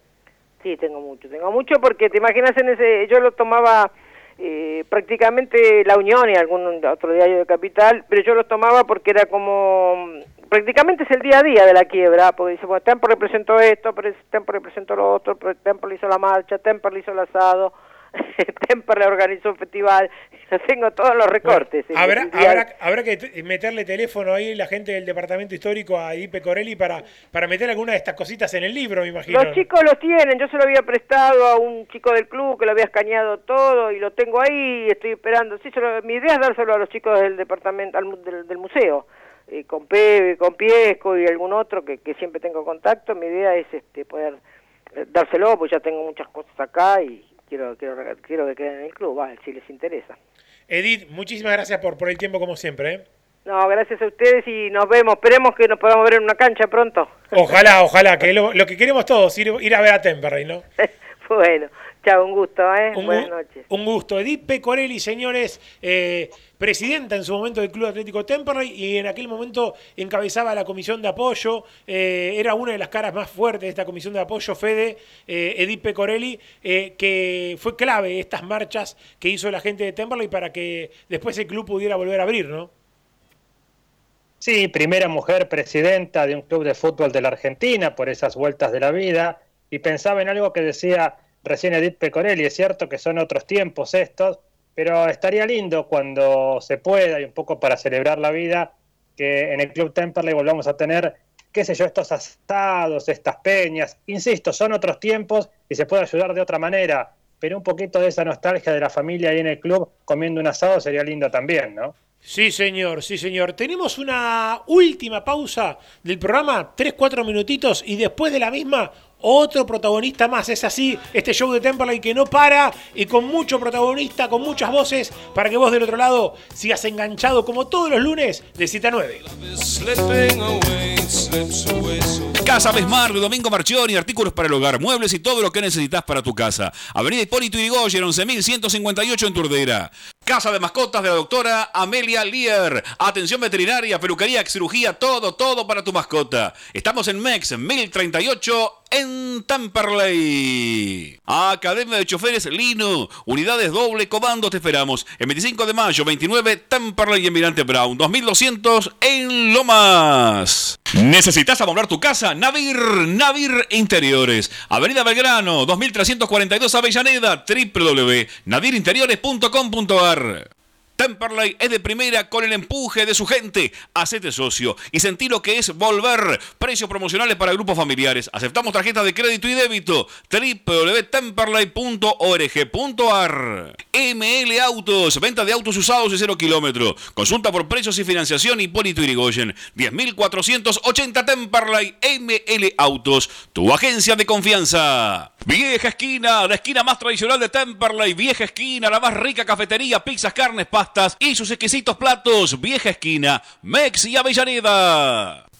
Sí, tengo mucho, tengo mucho porque te imaginas en ese, yo lo tomaba eh, prácticamente La Unión y algún otro diario de Capital, pero yo lo tomaba porque era como, prácticamente es el día a día de la quiebra, porque dice, bueno, Tempo representó esto, pero Tempo representó lo otro, pero Tempo le hizo la marcha, Tempo le hizo el asado, Tempo le organizó un festival, yo tengo todos los recortes. el- Habrá, habrá, habrá que meterle teléfono ahí la gente del departamento histórico a Edipe Corelli para, para meter alguna de estas cositas en el libro, me imagino. Los chicos los tienen, yo se lo había prestado a un chico del club que lo había escaneado todo y lo tengo ahí, estoy esperando. Sí, lo- mi idea es dárselo a los chicos del departamento, al del, del museo, eh, con Pepe, con Piesco y algún otro que, que siempre tengo contacto. Mi idea es este poder eh, dárselo, pues ya tengo muchas cosas acá y quiero quiero quiero que queden en el club, vale, si les interesa. Edith, muchísimas gracias por, por el tiempo como siempre. ¿eh? No, gracias a ustedes y nos vemos. Esperemos que nos podamos ver en una cancha pronto. Ojalá, ojalá, que lo, lo que queremos todos, ir, ir a ver a Temperley, ¿no? bueno, chao, un gusto, ¿eh? Un, Buenas noches. un gusto. Edith Pecorelli, señores, eh, presidenta en su momento del Club Atlético Temperley y en aquel momento encabezaba la comisión de apoyo. eh, era una de las caras más fuertes de esta comisión de apoyo, Fede, eh, Edith Pecorelli, eh, que fue clave estas marchas que hizo la gente de Temperley para que después el club pudiera volver a abrir, ¿no? Sí, primera mujer presidenta de un club de fútbol de la Argentina por esas vueltas de la vida. Y pensaba en algo que decía recién Edith Pecorelli. Es cierto que son otros tiempos estos, pero estaría lindo cuando se pueda y un poco para celebrar la vida que en el Club Temperley volvamos a tener, qué sé yo, estos asados, estas peñas. Insisto, son otros tiempos y se puede ayudar de otra manera, pero un poquito de esa nostalgia de la familia ahí en el club comiendo un asado sería lindo también, ¿no? Sí, señor, sí, señor. Tenemos una última pausa del programa, tres, cuatro minutitos, y después de la misma, otro protagonista más. Es así, este show de Temperley que no para y con mucho protagonista, con muchas voces, para que vos del otro lado sigas enganchado como todos los lunes de 7 a 9. Casa Besmar Domingo Marchioni, artículos para el hogar, muebles y todo lo que necesitas para tu casa. Avenida Hipólito Yrigoyen, 11.158 en Turdera. Casa de mascotas de la doctora Amelia Lear. Atención veterinaria, peluquería, cirugía, todo, todo para tu mascota. Estamos en MEX 1038 en Tamperley. Academia de Choferes Lino. Unidades doble comando te esperamos. El 25 de mayo, 29 Tamperley en Mirante Brown. 2200 en Lomas. ¿Necesitas amoblar tu casa? Navir, Navir Interiores. Avenida Belgrano, 2342 Avellaneda, www.nadirinteriores.com.ar Temperley es de primera con el empuje de su gente. Hacete socio y sentí lo que es volver. Precios promocionales para grupos familiares. Aceptamos tarjetas de crédito y débito. www.temperley.org.ar ML Autos. Venta de autos usados y cero kilómetro. Consulta por precios y financiación Hipólito Irigoyen. 10.480 Temperley. ML Autos. Tu agencia de confianza. Vieja esquina. La esquina más tradicional de Temperley. Vieja esquina. La más rica cafetería. Pizzas, carnes, pastas y sus exquisitos platos. Vieja esquina, Mex y Avellaneda.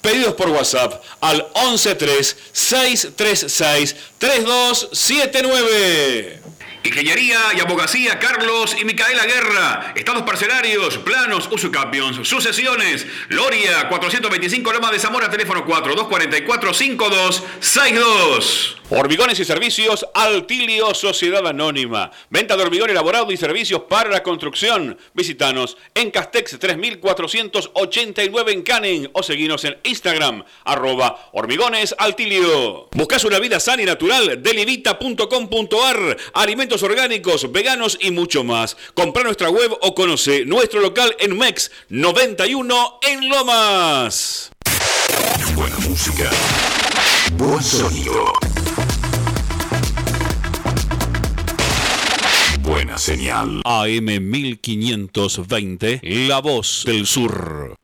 Pedidos por WhatsApp al 113-636-3279. Ingeniería y abogacía Carlos y Micaela Guerra. Estados parcelarios, planos, usucapions, sucesiones. Loria 425 Loma de Zamora, teléfono 4244-5262. Hormigones y servicios Altilio Sociedad Anónima. Venta de hormigón elaborado y servicios para la construcción. Visítanos en Castex 3489 en Canning o seguinos en Instagram arroba hormigones altilio. Buscas una vida sana y natural delivita.com.ar Alimentos orgánicos, veganos y mucho más. Compra nuestra web o conoce nuestro local en MEX 91 en Lomas. Buena música. Buen sonido. Buena señal. AM 1520, La Voz del Sur.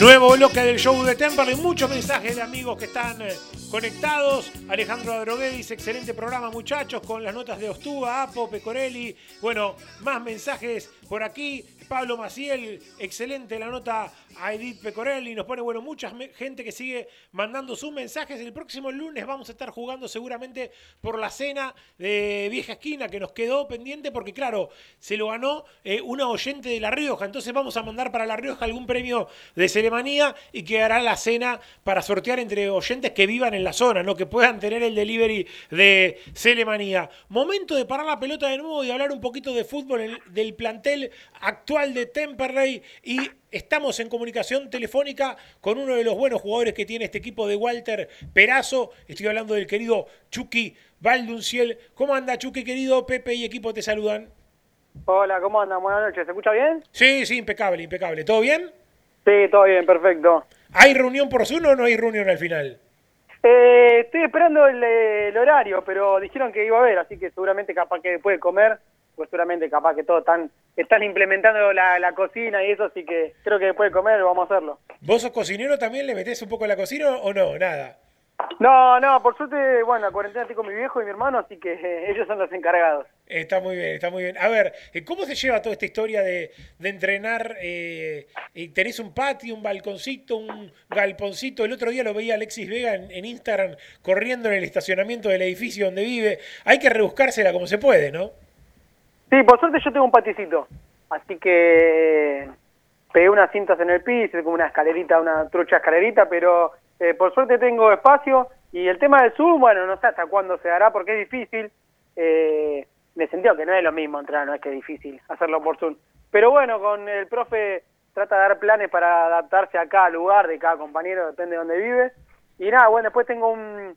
Nuevo bloque del show de Temperley, muchos mensajes de amigos que están eh, conectados. Alejandro Adrogué excelente programa muchachos, con las notas de Ostúa, Apo, Pecorelli. Bueno, más mensajes por aquí. Pablo Maciel, excelente la nota a Edith Pecorelli. Nos pone, bueno, mucha gente que sigue mandando sus mensajes. El próximo lunes vamos a estar jugando seguramente por la cena de Vieja Esquina que nos quedó pendiente porque, claro, se lo ganó eh, una oyente de La Rioja. Entonces vamos a mandar para La Rioja algún premio de Ceremanía y quedará la cena para sortear entre oyentes que vivan en la zona, ¿no? Que puedan tener el delivery de Celemanía. Momento de parar la pelota de nuevo y hablar un poquito de fútbol del plantel actual de Temperley y estamos en comunicación telefónica con uno de los buenos jugadores que tiene este equipo de Walter Perazo. Estoy hablando del querido Chucky Valdunciel. ¿Cómo anda Chucky, querido? Pepe y equipo te saludan. Hola, ¿cómo andan? Buenas noches. ¿Se escucha bien? Sí, sí, impecable, impecable. ¿Todo bien? Sí, todo bien, perfecto. ¿Hay reunión por Zoom o no hay reunión al final? Eh, estoy esperando el, el horario, pero dijeron que iba a haber, así que seguramente capaz que después de comer pues seguramente capaz que todos están, están implementando la, la cocina y eso, así que creo que después de comer vamos a hacerlo. ¿Vos sos cocinero también? ¿Le metés un poco a la cocina o no? Nada. No, no, por suerte, bueno, la cuarentena estoy con mi viejo y mi hermano, así que eh, ellos son los encargados. Está muy bien, está muy bien. A ver, eh, ¿cómo se lleva toda esta historia de, de entrenar? Eh, y tenés un patio, un balconcito, un galponcito. El otro día lo veía Alexis Vega en, en Instagram corriendo en el estacionamiento del edificio donde vive. Hay que rebuscársela como se puede, ¿no? Sí, por suerte yo tengo un paticito, así que pegué unas cintas en el piso, como una escalerita, una trucha escalerita, pero eh, por suerte tengo espacio y el tema del Zoom, bueno, no sé hasta cuándo se hará porque es difícil. Eh, me sentido que no es lo mismo entrar, no es que es difícil hacerlo por Zoom. Pero bueno, con el profe trata de dar planes para adaptarse a cada lugar de cada compañero, depende de dónde vive. Y nada, bueno, después tengo un,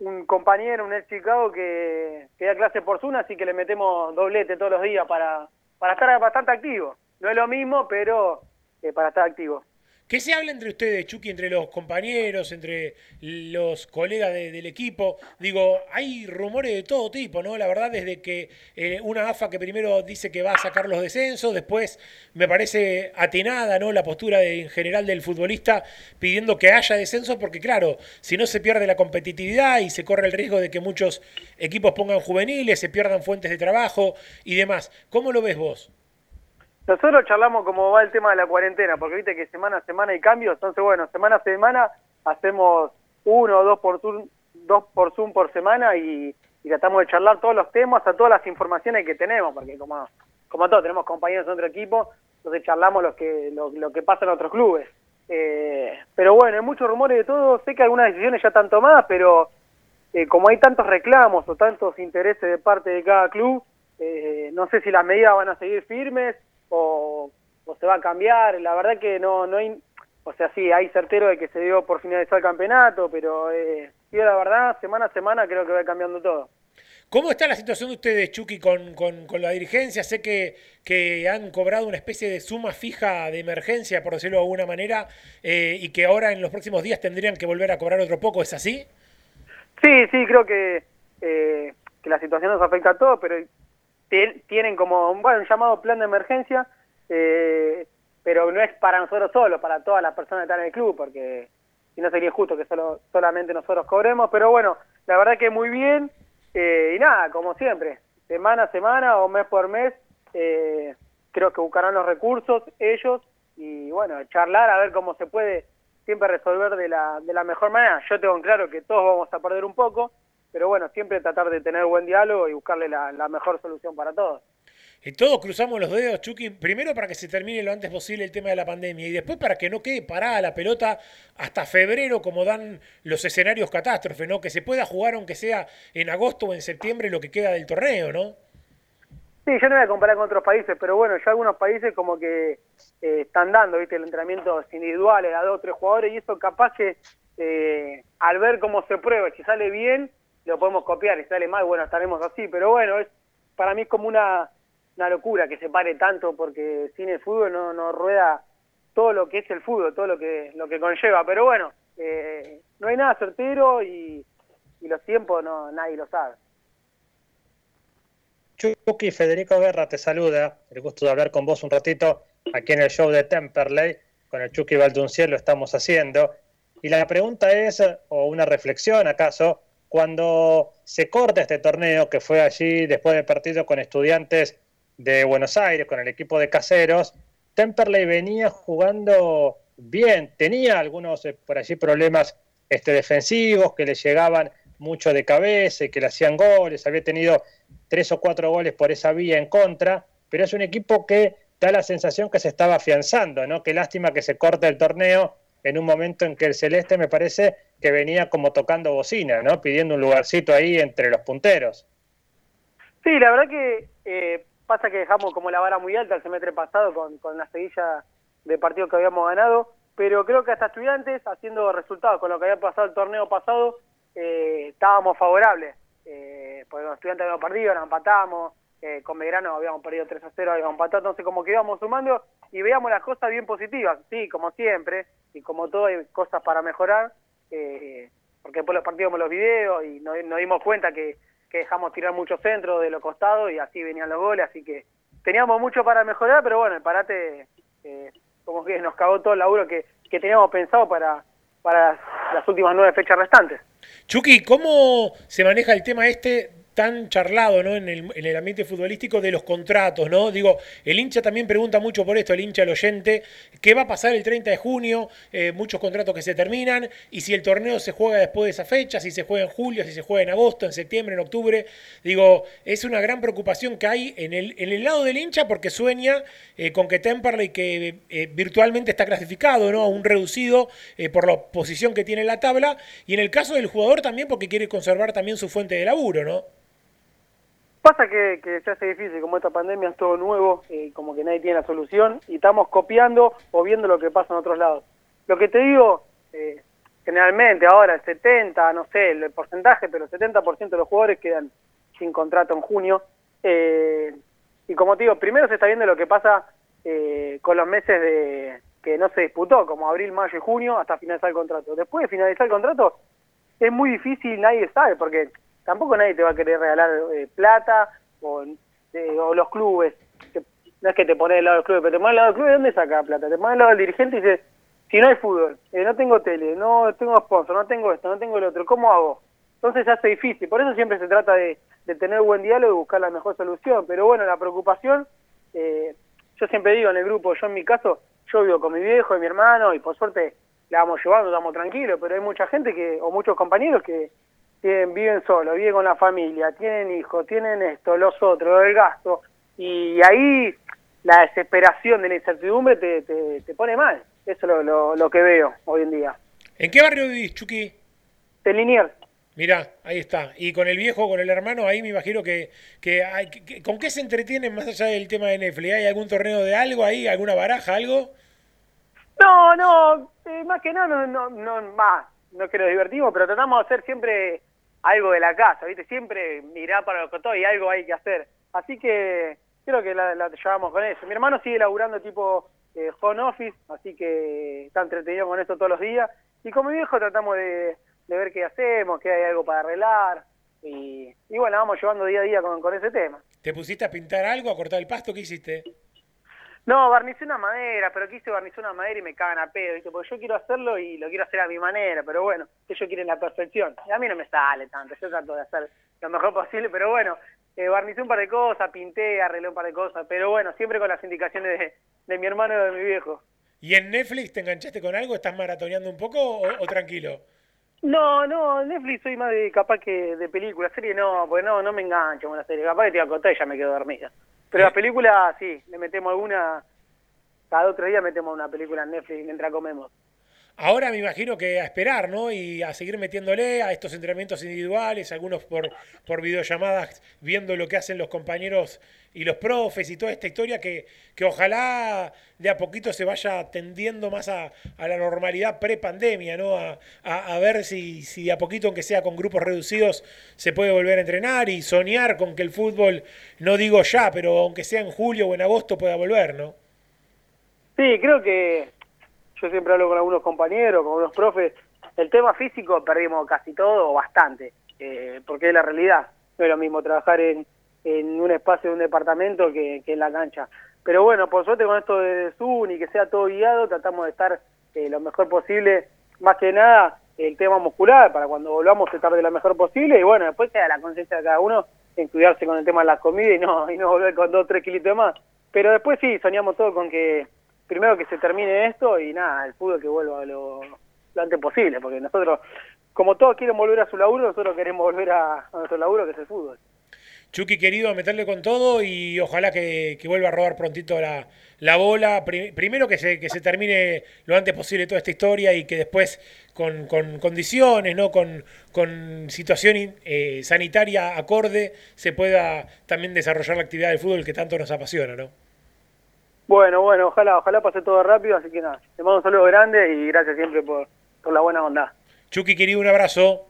un compañero, un ex Chicago, que, que da clase por Zoom, así que le metemos doblete todos los días para, para estar bastante activo. No es lo mismo, pero eh, para estar activo. ¿Qué se habla entre ustedes, Chucky, entre los compañeros, entre los colegas de- del equipo? Digo, hay rumores de todo tipo, ¿no? La verdad, desde que eh, una AFA que primero dice que va a sacar los descensos, después me parece atinada, ¿no? La postura de- en general del futbolista pidiendo que haya descensos, porque claro, si no se pierde la competitividad y se corre el riesgo de que muchos equipos pongan juveniles, se pierdan fuentes de trabajo y demás. ¿Cómo lo ves vos? Nosotros charlamos cómo va el tema de la cuarentena, porque viste que semana a semana hay cambios, entonces bueno, semana a semana hacemos uno o dos por Zoom, dos por Zoom por semana y, tratamos de charlar todos los temas, a todas las informaciones que tenemos, porque como, como todos tenemos compañeros de otro equipo, entonces charlamos lo que, lo, lo que pasa en otros clubes. Eh, pero bueno, hay muchos rumores de todo, sé que algunas decisiones ya están tomadas, pero eh, como hay tantos reclamos o tantos intereses de parte de cada club, eh, no sé si las medidas van a seguir firmes o, o se va a cambiar. La verdad que no, no hay, o sea, sí, hay certero de que se dio por finalizar el campeonato, pero eh, la verdad, semana a semana creo que va cambiando todo. ¿Cómo está la situación de ustedes, Chucky, con, con- con la dirigencia? Sé que, que han cobrado una especie de suma fija de emergencia, por decirlo de alguna manera, eh, y que ahora en los próximos días tendrían que volver a cobrar otro poco. ¿Es así? Sí, sí, creo que, eh, que la situación nos afecta a todos, pero tienen como bueno, un llamado plan de emergencia, eh, pero no es para nosotros solos, para todas las personas que están en el club, porque si no sería justo que solo solamente nosotros cobremos, pero bueno, la verdad que muy bien, eh, y nada, como siempre, semana a semana o mes por mes, eh, creo que buscarán los recursos ellos y bueno, charlar a ver cómo se puede siempre resolver de la, de la mejor manera. Yo tengo en claro que todos vamos a perder un poco, pero bueno, siempre tratar de tener buen diálogo y buscarle la, la mejor solución para todos. Y todos cruzamos los dedos, Chucky, primero para que se termine lo antes posible el tema de la pandemia y después para que no quede parada la pelota hasta febrero como dan los escenarios catástrofe, ¿no? Que se pueda jugar aunque sea en agosto o en septiembre lo que queda del torneo, ¿no? Sí, yo no voy a comparar con otros países, pero bueno, ya algunos países como que eh, están dando, viste, el entrenamiento individual a dos o tres jugadores y eso capaz que eh, al ver cómo se prueba, si sale bien, lo podemos copiar, y sale mal, bueno, estaremos así, pero bueno, es para mí es como una, una locura que se pare tanto porque sin el fútbol no, no rueda todo lo que es el fútbol, todo lo que, lo que conlleva, pero bueno, eh, no hay nada certero y, y los tiempos no nadie lo sabe. Chucky, Federico Guerra te saluda. El gusto de hablar con vos un ratito aquí en el show de Temperley. Con el Chucky Valdunciel lo estamos haciendo. Y la pregunta es, o una reflexión acaso, cuando se corta este torneo que fue allí después del partido con estudiantes de Buenos Aires, con el equipo de caseros, Temperley venía jugando bien, tenía algunos eh, por allí problemas este, defensivos que le llegaban mucho de cabeza y que le hacían goles, había tenido tres o cuatro goles por esa vía en contra, pero es un equipo que da la sensación que se estaba afianzando, ¿no? Qué lástima que se corte el torneo en un momento en que el Celeste me parece que venía como tocando bocina, ¿no? Pidiendo un lugarcito ahí entre los punteros. Sí, la verdad que eh, pasa que dejamos como la vara muy alta el semestre pasado con, con la seguilla de partidos que habíamos ganado, pero creo que hasta estudiantes, haciendo resultados con lo que había pasado el torneo pasado, eh, estábamos favorables. Eh, porque con estudiantes habíamos perdido, nos empatamos, eh, con Belgrano habíamos perdido 3 a 0, habíamos empatado, entonces como que íbamos sumando y veíamos las cosas bien positivas, sí, como siempre, y como todo hay cosas para mejorar, eh, porque después los partidos vimos los videos y nos, nos dimos cuenta que, que dejamos tirar muchos centros de los costados y así venían los goles, así que teníamos mucho para mejorar, pero bueno, el parate eh, como que nos cagó todo el laburo que, que teníamos pensado para, para las últimas nueve fechas restantes. Chucky, ¿cómo se maneja el tema este tan charlado ¿no? en, el, en el ambiente futbolístico de los contratos, ¿no? Digo, el hincha también pregunta mucho por esto, el hincha, el oyente, ¿qué va a pasar el 30 de junio? Eh, muchos contratos que se terminan, y si el torneo se juega después de esa fecha, si se juega en julio, si se juega en agosto, en septiembre, en octubre. Digo, es una gran preocupación que hay en el, lado del hincha porque sueña eh, con que Temperley, que eh, virtualmente está clasificado, ¿no? A un reducido por la posición que tiene en la tabla, y en el caso del jugador también porque quiere conservar también su fuente de laburo, ¿no? Pasa que, que se hace difícil, como esta pandemia es todo nuevo, eh, como que nadie tiene la solución, y estamos copiando o viendo lo que pasa en otros lados. Lo que te digo, eh, generalmente ahora el 70, no sé el porcentaje, pero el 70% de los jugadores quedan sin contrato en junio. Eh, y como te digo, primero se está viendo lo que pasa eh, con los meses de que no se disputó, como abril, mayo y junio, hasta finalizar el contrato. Después de finalizar el contrato, es muy difícil, nadie sabe, porque tampoco nadie te va a querer regalar eh, plata o, eh, o los clubes. Que- no es que te pones del lado del club, pero te pones del lado del club, ¿de dónde saca plata? Te pones del lado del dirigente y dices, si no hay fútbol, eh, no tengo tele, no tengo sponsor, no tengo esto, no tengo el otro, ¿cómo hago? Entonces se hace difícil, por eso siempre se trata de, de tener buen diálogo y buscar la mejor solución. Pero bueno, la preocupación, eh, yo siempre digo en el grupo, yo en mi caso, yo vivo con mi viejo y mi hermano y por suerte la vamos llevando, estamos tranquilos, pero hay mucha gente que, o muchos compañeros que tienen, viven solos, viven con la familia, tienen hijos, tienen esto, los otros, el gasto, y ahí la desesperación de la incertidumbre te, te, te pone mal. Eso es lo, lo, lo que veo hoy en día. ¿En qué barrio vivís, Chucky? De Liniers. Mirá, ahí está. Y con el viejo, con el hermano, ahí me imagino que, que, hay, que- ¿con qué se entretienen más allá del tema de Netflix? ¿Hay algún torneo de algo ahí? ¿Alguna baraja, algo? No, no, eh, más que nada, no, no, no, más, no que nos divertimos, pero tratamos de hacer siempre algo de la casa, ¿viste? Siempre mirar para los costados y algo hay que hacer. Así que creo que la, la llevamos con eso. Mi hermano sigue laburando tipo eh, home office, así que está entretenido con eso todos los días. Y con mi viejo tratamos de, de ver qué hacemos, qué hay algo para arreglar. Y, y bueno, vamos llevando día a día con, con ese tema. ¿Te pusiste a pintar algo, a cortar el pasto? ¿Qué hiciste? No, barnicé una madera, pero quise barnizar una madera y me cagan a pedo, ¿viste? Porque yo quiero hacerlo y lo quiero hacer a mi manera, pero bueno, ellos quieren la perfección. Y a mí no me sale tanto, yo trato de hacer lo mejor posible, pero bueno, eh, barnicé un par de cosas, pinté, arreglé un par de cosas, pero bueno, siempre con las indicaciones de, de mi hermano y de mi viejo. ¿Y en Netflix te enganchaste con algo? ¿Estás maratoneando un poco o, o tranquilo? No, no, Netflix soy más de capaz que de película, serie no, porque no, no me engancho con la serie, capaz que te a contar y ya me quedo dormida. Pero la película sí, le metemos alguna, cada otro día metemos una película en Netflix mientras comemos. Ahora me imagino que a esperar, ¿no? Y a seguir metiéndole a estos entrenamientos individuales, algunos por, por videollamadas, viendo lo que hacen los compañeros y los profes y toda esta historia que, que ojalá de a poquito se vaya tendiendo más a, a la normalidad pre-pandemia, ¿no? A, a- a ver si, si de a poquito, aunque sea con grupos reducidos, se puede volver a entrenar y soñar con que el fútbol, no digo ya, pero aunque sea en julio o en agosto, pueda volver, ¿no? Sí, creo que yo siempre hablo con algunos compañeros, con algunos profes. El tema físico perdimos casi todo o bastante, eh, porque es la realidad. No es lo mismo trabajar en, en un espacio de un departamento que, que en la cancha. Pero bueno, por suerte con esto de Zoom y que sea todo guiado, tratamos de estar eh, lo mejor posible. Más que nada, el tema muscular, para cuando volvamos estar de lo mejor posible. Y bueno, después queda la conciencia de cada uno en cuidarse con el tema de la comida y no, y no volver con dos o tres kilitos de más. Pero después sí, soñamos todo con que primero que se termine esto y nada, el fútbol que vuelva lo, antes posible, porque nosotros, como todos quieren volver a su laburo, nosotros queremos volver a, nuestro laburo que es el fútbol. Chucky querido, meterle con todo y ojalá que, que vuelva a robar prontito la, la bola. Pri- primero que se, que se termine lo antes posible toda esta historia y que después con, con condiciones, ¿no? con, con situación eh, sanitaria acorde, se pueda también desarrollar la actividad del fútbol que tanto nos apasiona. ¿no? Bueno, bueno, ojalá, ojalá pase todo rápido, así que nada, te mando un saludo grande y gracias siempre por, por la buena onda. Chucky querido, un abrazo.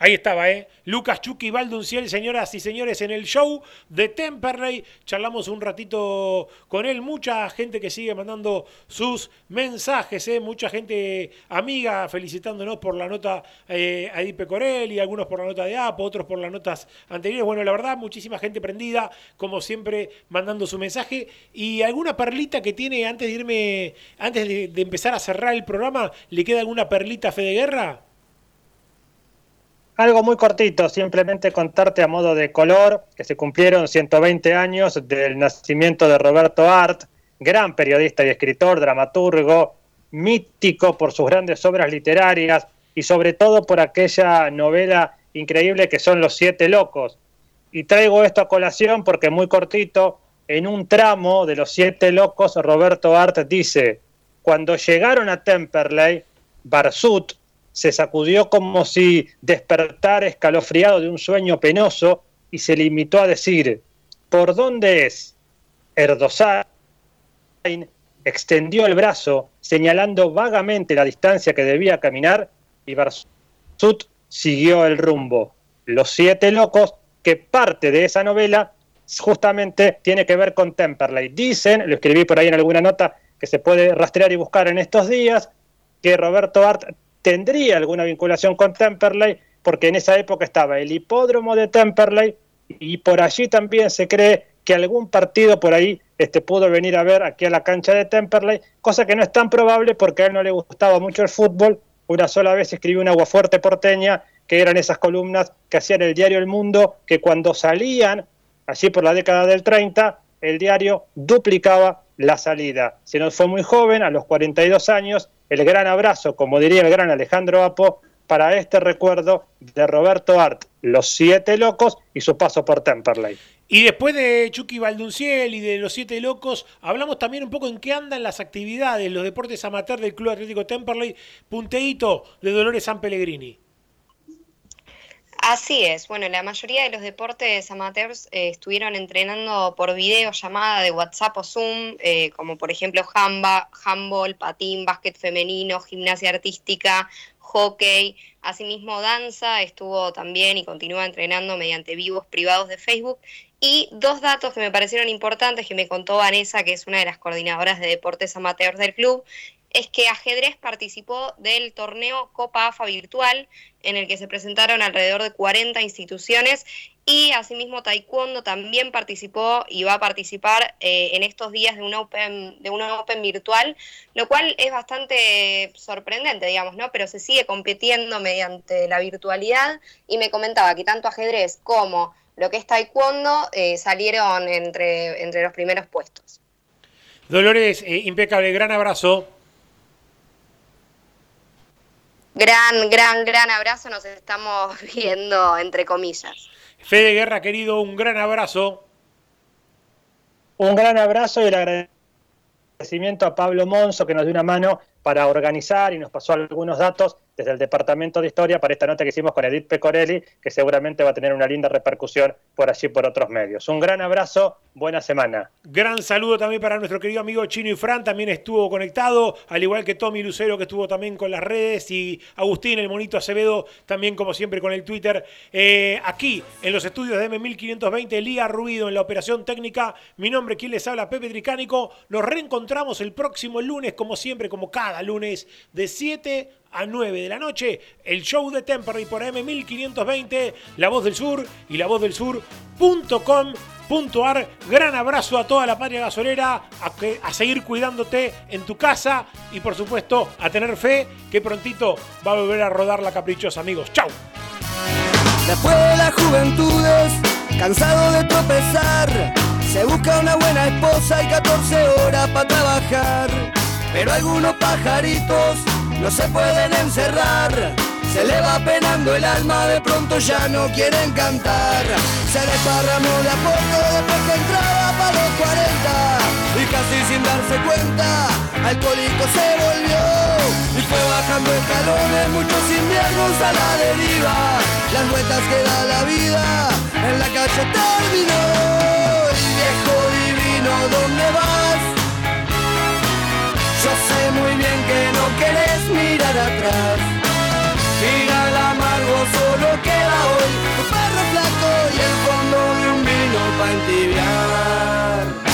Ahí estaba, ¿eh? Lucas Chucky Valdunciel, señoras y señores, en el show de Temperley. Charlamos un ratito con él. Mucha gente que sigue mandando sus mensajes, ¿eh? Mucha gente amiga felicitándonos por la nota eh, a Edipe Corelli, algunos por la nota de APO, otros por las notas anteriores. Bueno, la verdad, muchísima gente prendida, como siempre, mandando su mensaje. Y alguna perlita que tiene antes de irme, antes de, de empezar a cerrar el programa, ¿le queda alguna perlita a Fede Guerra? Algo muy cortito, simplemente contarte a modo de color que se cumplieron 120 años del nacimiento de Roberto Art, gran periodista y escritor, dramaturgo, mítico por sus grandes obras literarias y sobre todo por aquella novela increíble que son Los Siete Locos. Y traigo esto a colación porque muy cortito, en un tramo de Los Siete Locos, Roberto Art dice, cuando llegaron a Temperley, Barsut, se sacudió como si despertara escalofriado de un sueño penoso y se limitó a decir, ¿por dónde es? Erdosain extendió el brazo, señalando vagamente la distancia que debía caminar, y Barsut siguió el rumbo. Los siete locos, que parte de esa novela justamente tiene que ver con Temperley. Dicen, lo escribí por ahí en alguna nota que se puede rastrear y buscar en estos días, que Roberto Art tendría alguna vinculación con Temperley, porque en esa época estaba el hipódromo de Temperley y por allí también se cree que algún partido por ahí este, pudo venir a ver aquí a la cancha de Temperley, cosa que no es tan probable porque a él no le gustaba mucho el fútbol. Una sola vez escribió un aguafuerte porteña, que eran esas columnas que hacían el diario El Mundo, que cuando salían, allí por la década del 30, el diario duplicaba la salida. Se nos fue muy joven, a los 42 años, el gran abrazo, como diría el gran Alejandro Apo, para este recuerdo de Roberto Art, Los Siete Locos y su paso por Temperley. Y después de Chucky Valdunciel y de los Siete Locos, hablamos también un poco en qué andan las actividades, los deportes amateur del Club Atlético Temperley, punteíto de Dolores San Pellegrini. Así es, bueno, la mayoría de los deportes amateurs eh, estuvieron entrenando por videollamada de WhatsApp o Zoom, eh, como por ejemplo handball, handball, patín, básquet femenino, gimnasia artística, hockey, asimismo danza, estuvo también y continúa entrenando mediante vivos privados de Facebook. Y dos datos que me parecieron importantes que me contó Vanessa, que es una de las coordinadoras de deportes amateurs del club, es que ajedrez participó del torneo Copa AFA virtual, en el que se presentaron alrededor de 40 instituciones y asimismo Taekwondo también participó y va a participar eh, en estos días de una open virtual, lo cual es bastante sorprendente, digamos, ¿no? Pero se sigue compitiendo mediante la virtualidad y me comentaba que tanto ajedrez como lo que es Taekwondo eh, salieron entre, entre los primeros puestos. Dolores, eh, impecable, gran abrazo. Gran, gran, gran abrazo. Nos estamos viendo entre comillas. Fede Guerra, querido, un gran abrazo. Un gran abrazo y el agradecimiento a Pablo Monzo que nos dio una mano para organizar y nos pasó algunos datos desde el Departamento de Historia para esta nota que hicimos con Edith Pecorelli, que seguramente va a tener una linda repercusión por allí por otros medios. Un gran abrazo, buena semana. Gran saludo también para nuestro querido amigo Chino y Fran, también estuvo conectado, al igual que Tommy Lucero, que estuvo también con las redes, y Agustín, el monito Acevedo, también como siempre con el Twitter. Eh, aquí, en los estudios de M1520, Lía Ruido en la operación técnica. Mi nombre, quien les habla, Pepe Tricánico. Nos reencontramos el próximo lunes, como siempre, como cada lunes, de 7 a 9 de la noche, el show de Temperley por M1520, La Voz del Sur y la voz del sur.com.ar. Gran abrazo a toda la patria gasolera, a, a seguir cuidándote en tu casa y por supuesto a tener fe que prontito va a volver a rodar la caprichosa, amigos. ¡Chau! Después de las juventudes, cansado de tropezar, se busca una buena esposa y 14 horas para trabajar. Pero algunos pajaritos no se pueden encerrar. Se le va penando el alma, de pronto ya no quieren cantar. Se desparramó de a poco después que entraba para los 40. Y casi sin darse cuenta, alcohólico se volvió. Y fue bajando escalones, muchos inviernos a la deriva. Las vueltas que da la vida, en la calle terminó. Y viejo divino, ¿dónde vas? bien que no querés mirar atrás. Mira el amargo, solo queda hoy, tu perro flaco y el fondo de un vino para entibiar.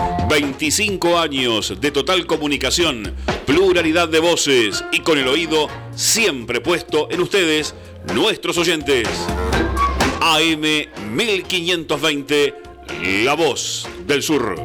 25 años de total comunicación, pluralidad de voces y con el oído siempre puesto en ustedes, nuestros oyentes. AM 1520, La Voz del Sur.